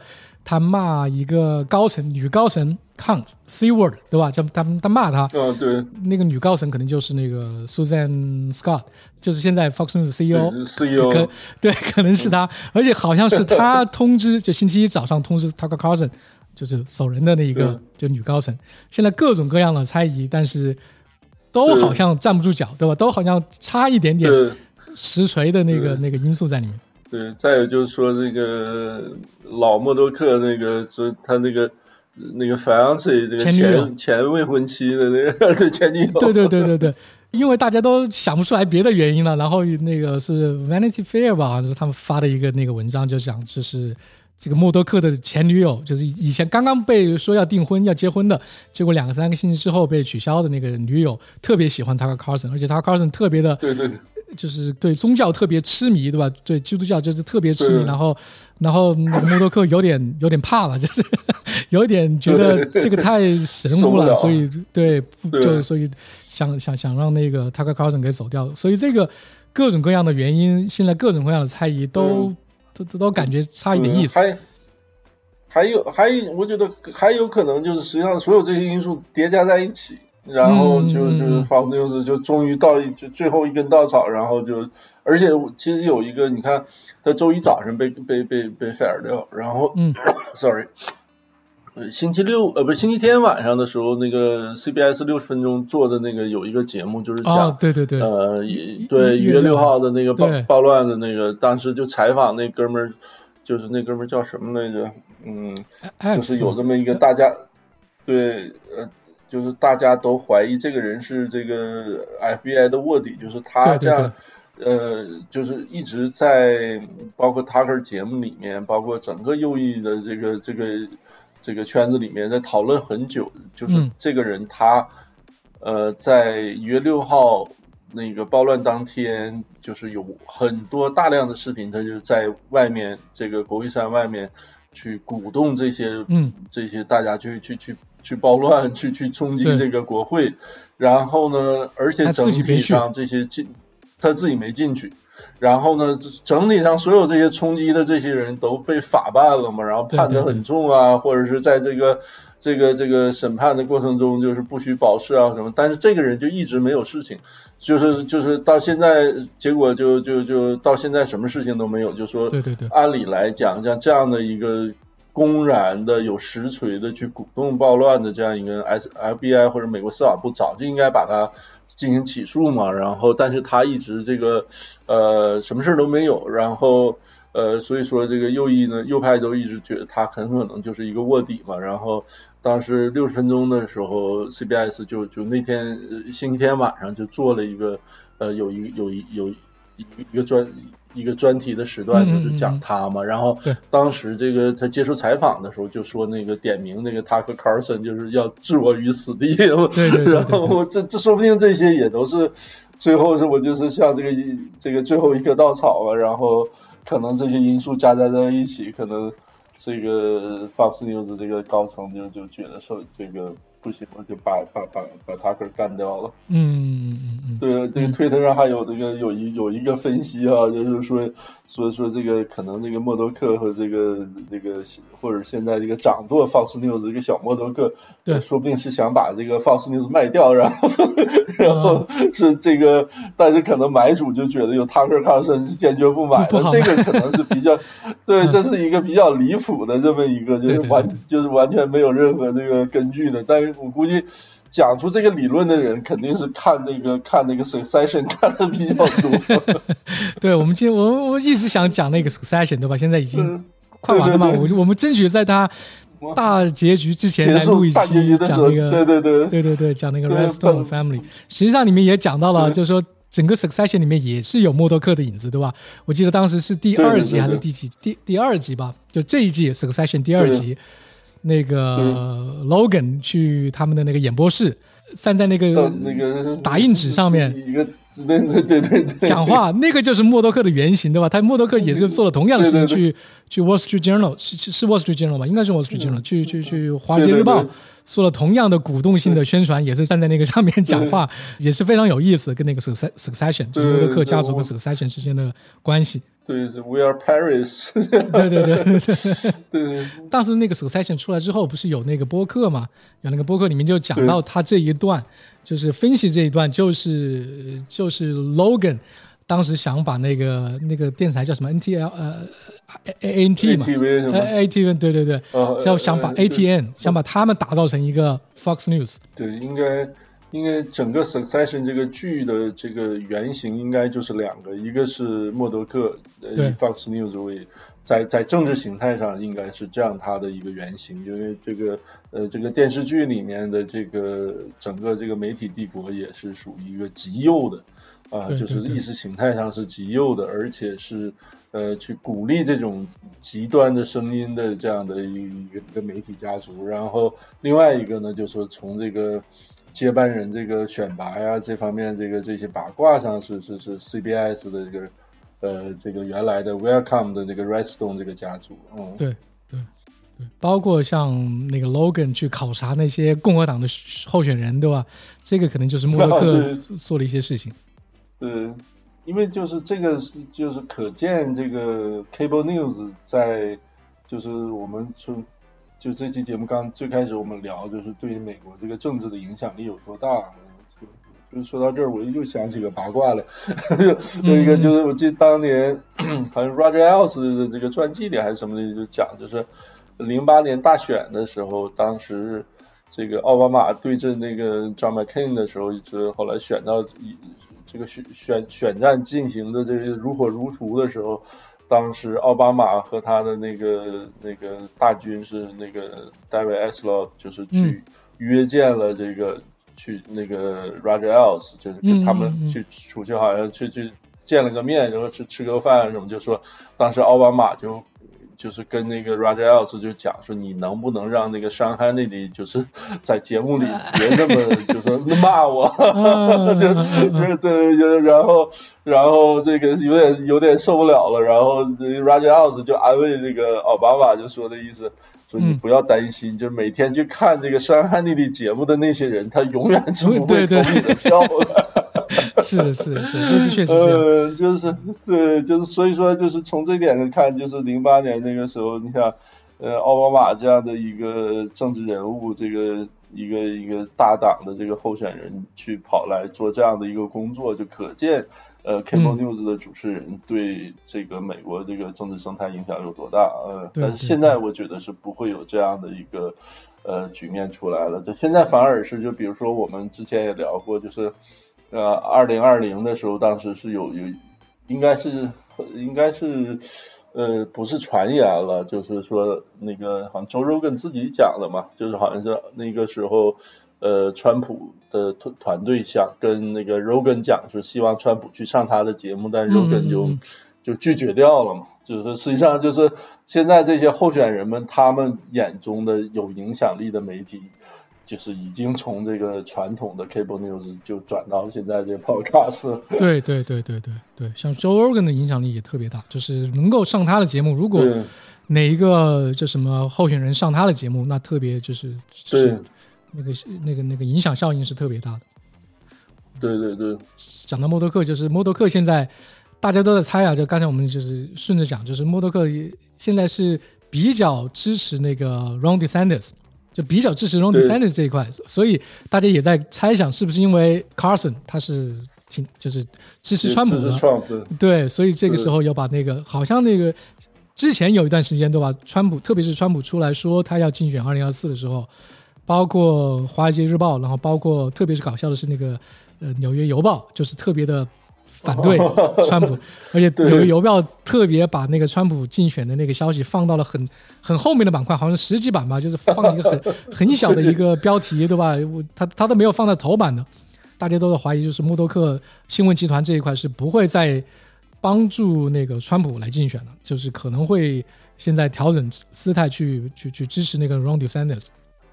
S6: 他骂一个高层女高层 cunt c word，对吧？就他他骂他，
S7: 嗯，对，
S6: 那个女高层可能就是那个 Susan Scott，就是现在 Fox News CEO，CEO，可对，可能是他，而且好像是他通知，就星期一早上通知 Tucker Carlson，就是走人的那一个，就女高层。现在各种各样的猜疑，但是都好像站不住脚，对吧？都好像差一点点。实锤的那个那个因素在里面。
S7: 对，再有就是说那个老默多克那个说他那个那个 fiance 这个前前未婚妻的那个 前女友。
S6: 对对对对对，因为大家都想不出来别的原因了，然后那个是 Vanity Fair 吧，好像是他们发的一个那个文章，就讲就是这个默多克的前女友，就是以前刚刚被说要订婚要结婚的，结果两个三个星期之后被取消的那个女友，特别喜欢他和 Carson，而且他 Carson 特别的。
S7: 对对对。
S6: 就是对宗教特别痴迷，对吧？对基督教就是特别痴迷，然后，然后那个默多克有点有点怕了，就是有点觉得这个太神乎了，所以对，就所以想想想让那个 Tucker Carlson 给走掉，所以这个各种各样的原因，现在各种各样的猜疑都都都感觉差一点意思。
S7: 还还有还有，我觉得还有可能就是实际上所有这些因素叠加在一起。然后就就是房子就是就终于到就最后一根稻草，然后就而且其实有一个你看，他周一早上被被被被 fire 掉，然后
S6: 嗯，
S7: sorry，星期六呃不是星期天晚上的时候，那个 CBS 六十分钟做的那个有一个节目就是讲
S6: 对对对
S7: 呃对一月六号的那个暴暴乱的那个，当时就采访那哥们儿，就是那哥们儿叫什么来着？嗯，就是有这么一个大家对呃。就是大家都怀疑这个人是这个 FBI 的卧底，就是他这样，呃，就是一直在包括 Tucker 节目里面，包括整个右翼的这个这个这个圈子里面在讨论很久，就是这个人他，呃，在一月六号那个暴乱当天，就是有很多大量的视频，他就在外面这个国会山外面去鼓动这些，
S6: 嗯，
S7: 这些大家去去去。去暴乱，去去冲击这个国会，然后呢，而且整体上这些进，他自己没进去，然后呢，整体上所有这些冲击的这些人都被法办了嘛，然后判得很重啊，或者是在这个这个这个审判的过程中就是不许保释啊什么，但是这个人就一直没有事情，就是就是到现在结果就就就到现在什么事情都没有，就说
S6: 对对对，
S7: 按理来讲像这样的一个。公然的有实锤的去鼓动暴乱的这样一个 S FBI 或者美国司法部早就应该把他进行起诉嘛，然后但是他一直这个呃什么事都没有，然后呃，所以说这个右翼呢，右派都一直觉得他很可能就是一个卧底嘛。然后当时六十分钟的时候，CBS 就就那天星期天晚上就做了一个呃，有一有一有一一个专一个专题的时段，就是讲他嘛。然后当时这个他接受采访的时候就说，那个点名那个他和 Carson 就是要置我于死地。然后这这说不定这些也都是最后是我就是像这个这个最后一棵稻草啊，然后。可能这些因素加在在一起，可能这个 Fox News 这个高层就就觉得说这个。不行，了就把把把把他给干掉了。
S6: 嗯嗯嗯嗯，
S7: 对，这个推特上还有那个有一有一个分析啊，就是说说说这个可能这个默多克和这个这个或者现在这个掌舵 Fox News 这个小默多克，
S6: 对，
S7: 说不定是想把这个 Fox News 卖掉，然后 然后是这个，但是可能买主就觉得有 Tucker Carlson 是坚决不买的，这个可能是比较，对，这是一个比较离谱的这么一个，就是完就是完全没有任何这个根据的，但是。我估计讲出这个理论的人肯定是看那个 看那个 Succession 看的比较多。
S6: 对，我们今天我我一直想讲那个 Succession，对吧？现在已经快完了嘛，我我们争取在他大结局之前来录一期讲那个，
S7: 对对对
S6: 对对对，讲那个 Redstone Family。实际上里面也讲到了，就是说整个 Succession 里面也是有默多克的影子，对吧？我记得当时是第二集还是第几第第二集吧？就这一季 Succession 第二集。那个 Logan 去他们的那个演播室，站在那个
S7: 那个
S6: 打印纸上面，
S7: 一个对对对对
S6: 讲话，那个就是默多克的原型，对吧？他默多克也是做了同样的事情，去去 Wall Street Journal 是是 Wall Street Journal 吧？应该是 Wall Street Journal 去去去华尔街日报做了同样的鼓动性的宣传，也是站在那个上面讲话，也是非常有意思，跟那个 Succession 就是默多克家族跟 Succession 之间的关系。
S7: 对，We are Paris。
S6: 对对对对对。当时那个 Succession 出来之后，不是有那个播客嘛？有那个播客里面就讲到他这一段，就是分析这一段，就是就是 Logan 当时想把那个那个电视台叫什么 NTL 呃 A N T 嘛，A T N 对对对，要想把 A T N 想把他们打造成一个 Fox News。
S7: 对，应该。应该整个 Succession 这个剧的这个原型应该就是两个，一个是默多克，呃 Fox News 为在在政治形态上应该是这样它的一个原型，因为这个呃这个电视剧里面的这个整个这个媒体帝国也是属于一个极右的啊，就是意识形态上是极右的，而且是呃去鼓励这种极端的声音的这样的一个一个媒体家族，然后另外一个呢就是说从这个。接班人这个选拔呀，这方面这个这些八卦上是是是 CBS 的这个呃这个原来的 Welcome 的那个 Redstone 这个家族，嗯，
S6: 对对对，包括像那个 Logan 去考察那些共和党的候选人，对吧？这个可能就是默多克 做了一些事情。
S7: 对，因为就是这个是就是可见这个 Cable News 在就是我们从。就这期节目刚最开始我们聊，就是对美国这个政治的影响力有多大。就说到这儿，我又想起个八卦来，那个就是我记得当年 好像 Roger Ailes 的这个传记里还是什么的，就讲就是零八年大选的时候，当时这个奥巴马对阵那个 John McCain 的时候，一直后来选到这个选选选战进行的这个如火如荼的时候。当时奥巴马和他的那个那个大军是那个 David Eslo，就是去约见了这个去那个 Roger Ailes，就是跟他们去出去好像去去见了个面，然后吃吃个饭什么，就说当时奥巴马就。就是跟那个 Roger Ailes 就讲说，你能不能让那个伤害那里，就是 在节目里别那么 就是骂我，就就对，然后然后这个有点有点受不了了，然后 Roger Ailes 就安慰那个奥巴马，就说的意思，说你不要担心，就是每天去看这个伤害那里节目的那些人，他永远是不会投你的票的。
S6: 是的，是的，是的，这是确实是。
S7: 呃，就是对，就是所以说，就是从这点上看，就是零八年那个时候，你想，呃，奥巴马这样的一个政治人物，这个一个一个大党的这个候选人去跑来做这样的一个工作，就可见，呃，Cable News 的主持人对这个美国这个政治生态影响有多大。呃，但是现在我觉得是不会有这样的一个呃局面出来了。就现在反而是，就比如说我们之前也聊过，就是。呃，二零二零的时候，当时是有有，应该是应该是呃，不是传言了，就是说那个好像周周跟自己讲的嘛，就是好像是那个时候，呃，川普的团团队想跟那个 Rogan 讲，说希望川普去上他的节目，但 Rogan 就就拒绝掉了嘛。就是实际上就是现在这些候选人们，他们眼中的有影响力的媒体。就是已经从这个传统的 cable news 就转到现在这 podcast。
S6: 对对对对对对，像 Joe Rogan 的影响力也特别大，就是能够上他的节目。如果哪一个就什么候选人上他的节目，那特别就是
S7: 就是
S6: 那个那个那个影响效应是特别大的。
S7: 对对对，
S6: 讲到默多克，就是默多克现在大家都在猜啊，就刚才我们就是顺着讲，就是默多克现在是比较支持那个 Ron DeSantis。就比较支持 Ron DeSantis 这一块，所以大家也在猜想是不是因为 Carson 他是挺就是支持川普的，对，所以这个时候要把那个好像那个之前有一段时间对吧？川普特别是川普出来说他要竞选二零二四的时候，包括华尔街日报，然后包括特别是搞笑的是那个呃纽约邮报，就是特别的。反对 川普，而且有个邮票特别把那个川普竞选的那个消息放到了很很后面的板块，好像十几版吧，就是放一个很 很小的一个标题，对吧？我他他都没有放在头版的，大家都在怀疑，就是默多克新闻集团这一块是不会再帮助那个川普来竞选了，就是可能会现在调整姿态去去去支持那个 Ron DeSantis。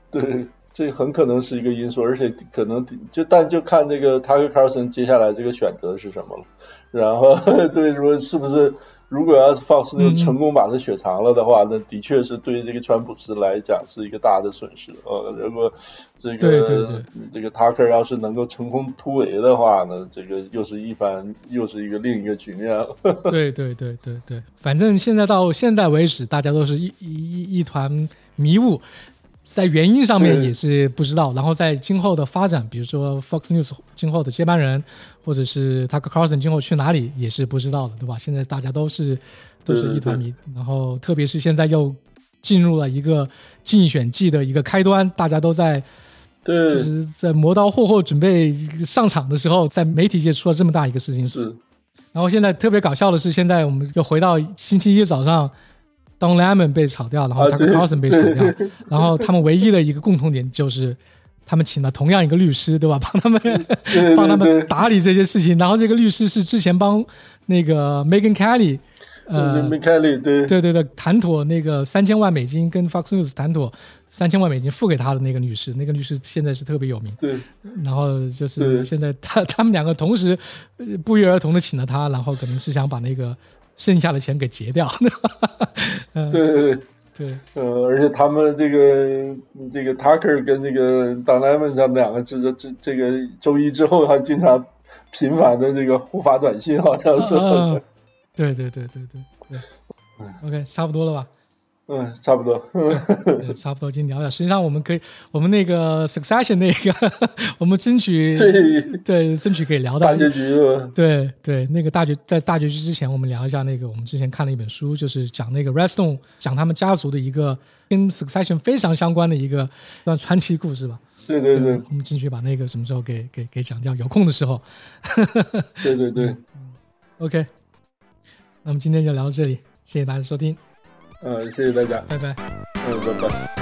S7: 对。这很可能是一个因素，而且可能就但就看这个 Tucker Carlson 接下来这个选择是什么了。然后 对如果是不是如果要是 Fox 又成功把这雪藏了的话，那的确是对这个川普斯来讲是一个大的损失。呃，如果这个这个 Tucker 要是能够成功突围的话呢，这个又是一番又是一个另一个局面了。
S6: 对对对对对，反正现在到现在为止，大家都是一一一团迷雾。在原因上面也是不知道，然后在今后的发展，比如说 Fox News 今后的接班人，或者是 Tucker Carlson 今后去哪里，也是不知道的，对吧？现在大家都是都是一团迷，然后特别是现在又进入了一个竞选季的一个开端，大家都在
S7: 对，
S6: 就是在磨刀霍霍准备上场的时候，在媒体界出了这么大一个事情，
S7: 是。
S6: 然后现在特别搞笑的是，现在我们又回到星期一早上。Don Lemon 被炒掉，然后 Tucker Carlson 被炒掉，然后他们唯一的一个共同点就是，他们请了同样一个律师，对吧？帮他们 帮他们打理这些事情。然后这个律师是之前帮那个 Megan Kelly，
S7: 呃，Megan Kelly，对
S6: 对对对，谈妥那个三千万美金跟 Fox News 谈妥三千万美金付给他的那个律师，那个律师现在是特别有名。
S7: 对，
S6: 然后就是现在他 他们两个同时不约而同的请了他，然后可能是想把那个。剩下的钱给结掉，
S7: 对对
S6: 对对，
S7: 呃，而且他们这个这个 Tucker 跟这个 Don Lemon 他们两个这这这个周一之后还经常频繁的这个互发短信，好像是。
S6: 对对对对对对，OK，差不多了吧？
S7: 嗯，差不多，
S6: 差不多，今天聊聊。实际上，我们可以，我们那个 Succession 那个，我们争取对，争取可以聊到
S7: 大结局。
S6: 对对，那个大结在大结局之前，我们聊一下那个我们之前看了一本书，就是讲那个 Redstone，讲他们家族的一个跟 Succession 非常相关的一个段传奇故事吧。
S7: 对对对，
S6: 我们进去把那个什么时候给给给讲掉，有空的时候。
S7: 对对对，
S6: OK，那么今天就聊到这里，谢谢大家收听。
S7: 嗯谢谢大家。
S6: 拜拜。
S7: 嗯拜拜。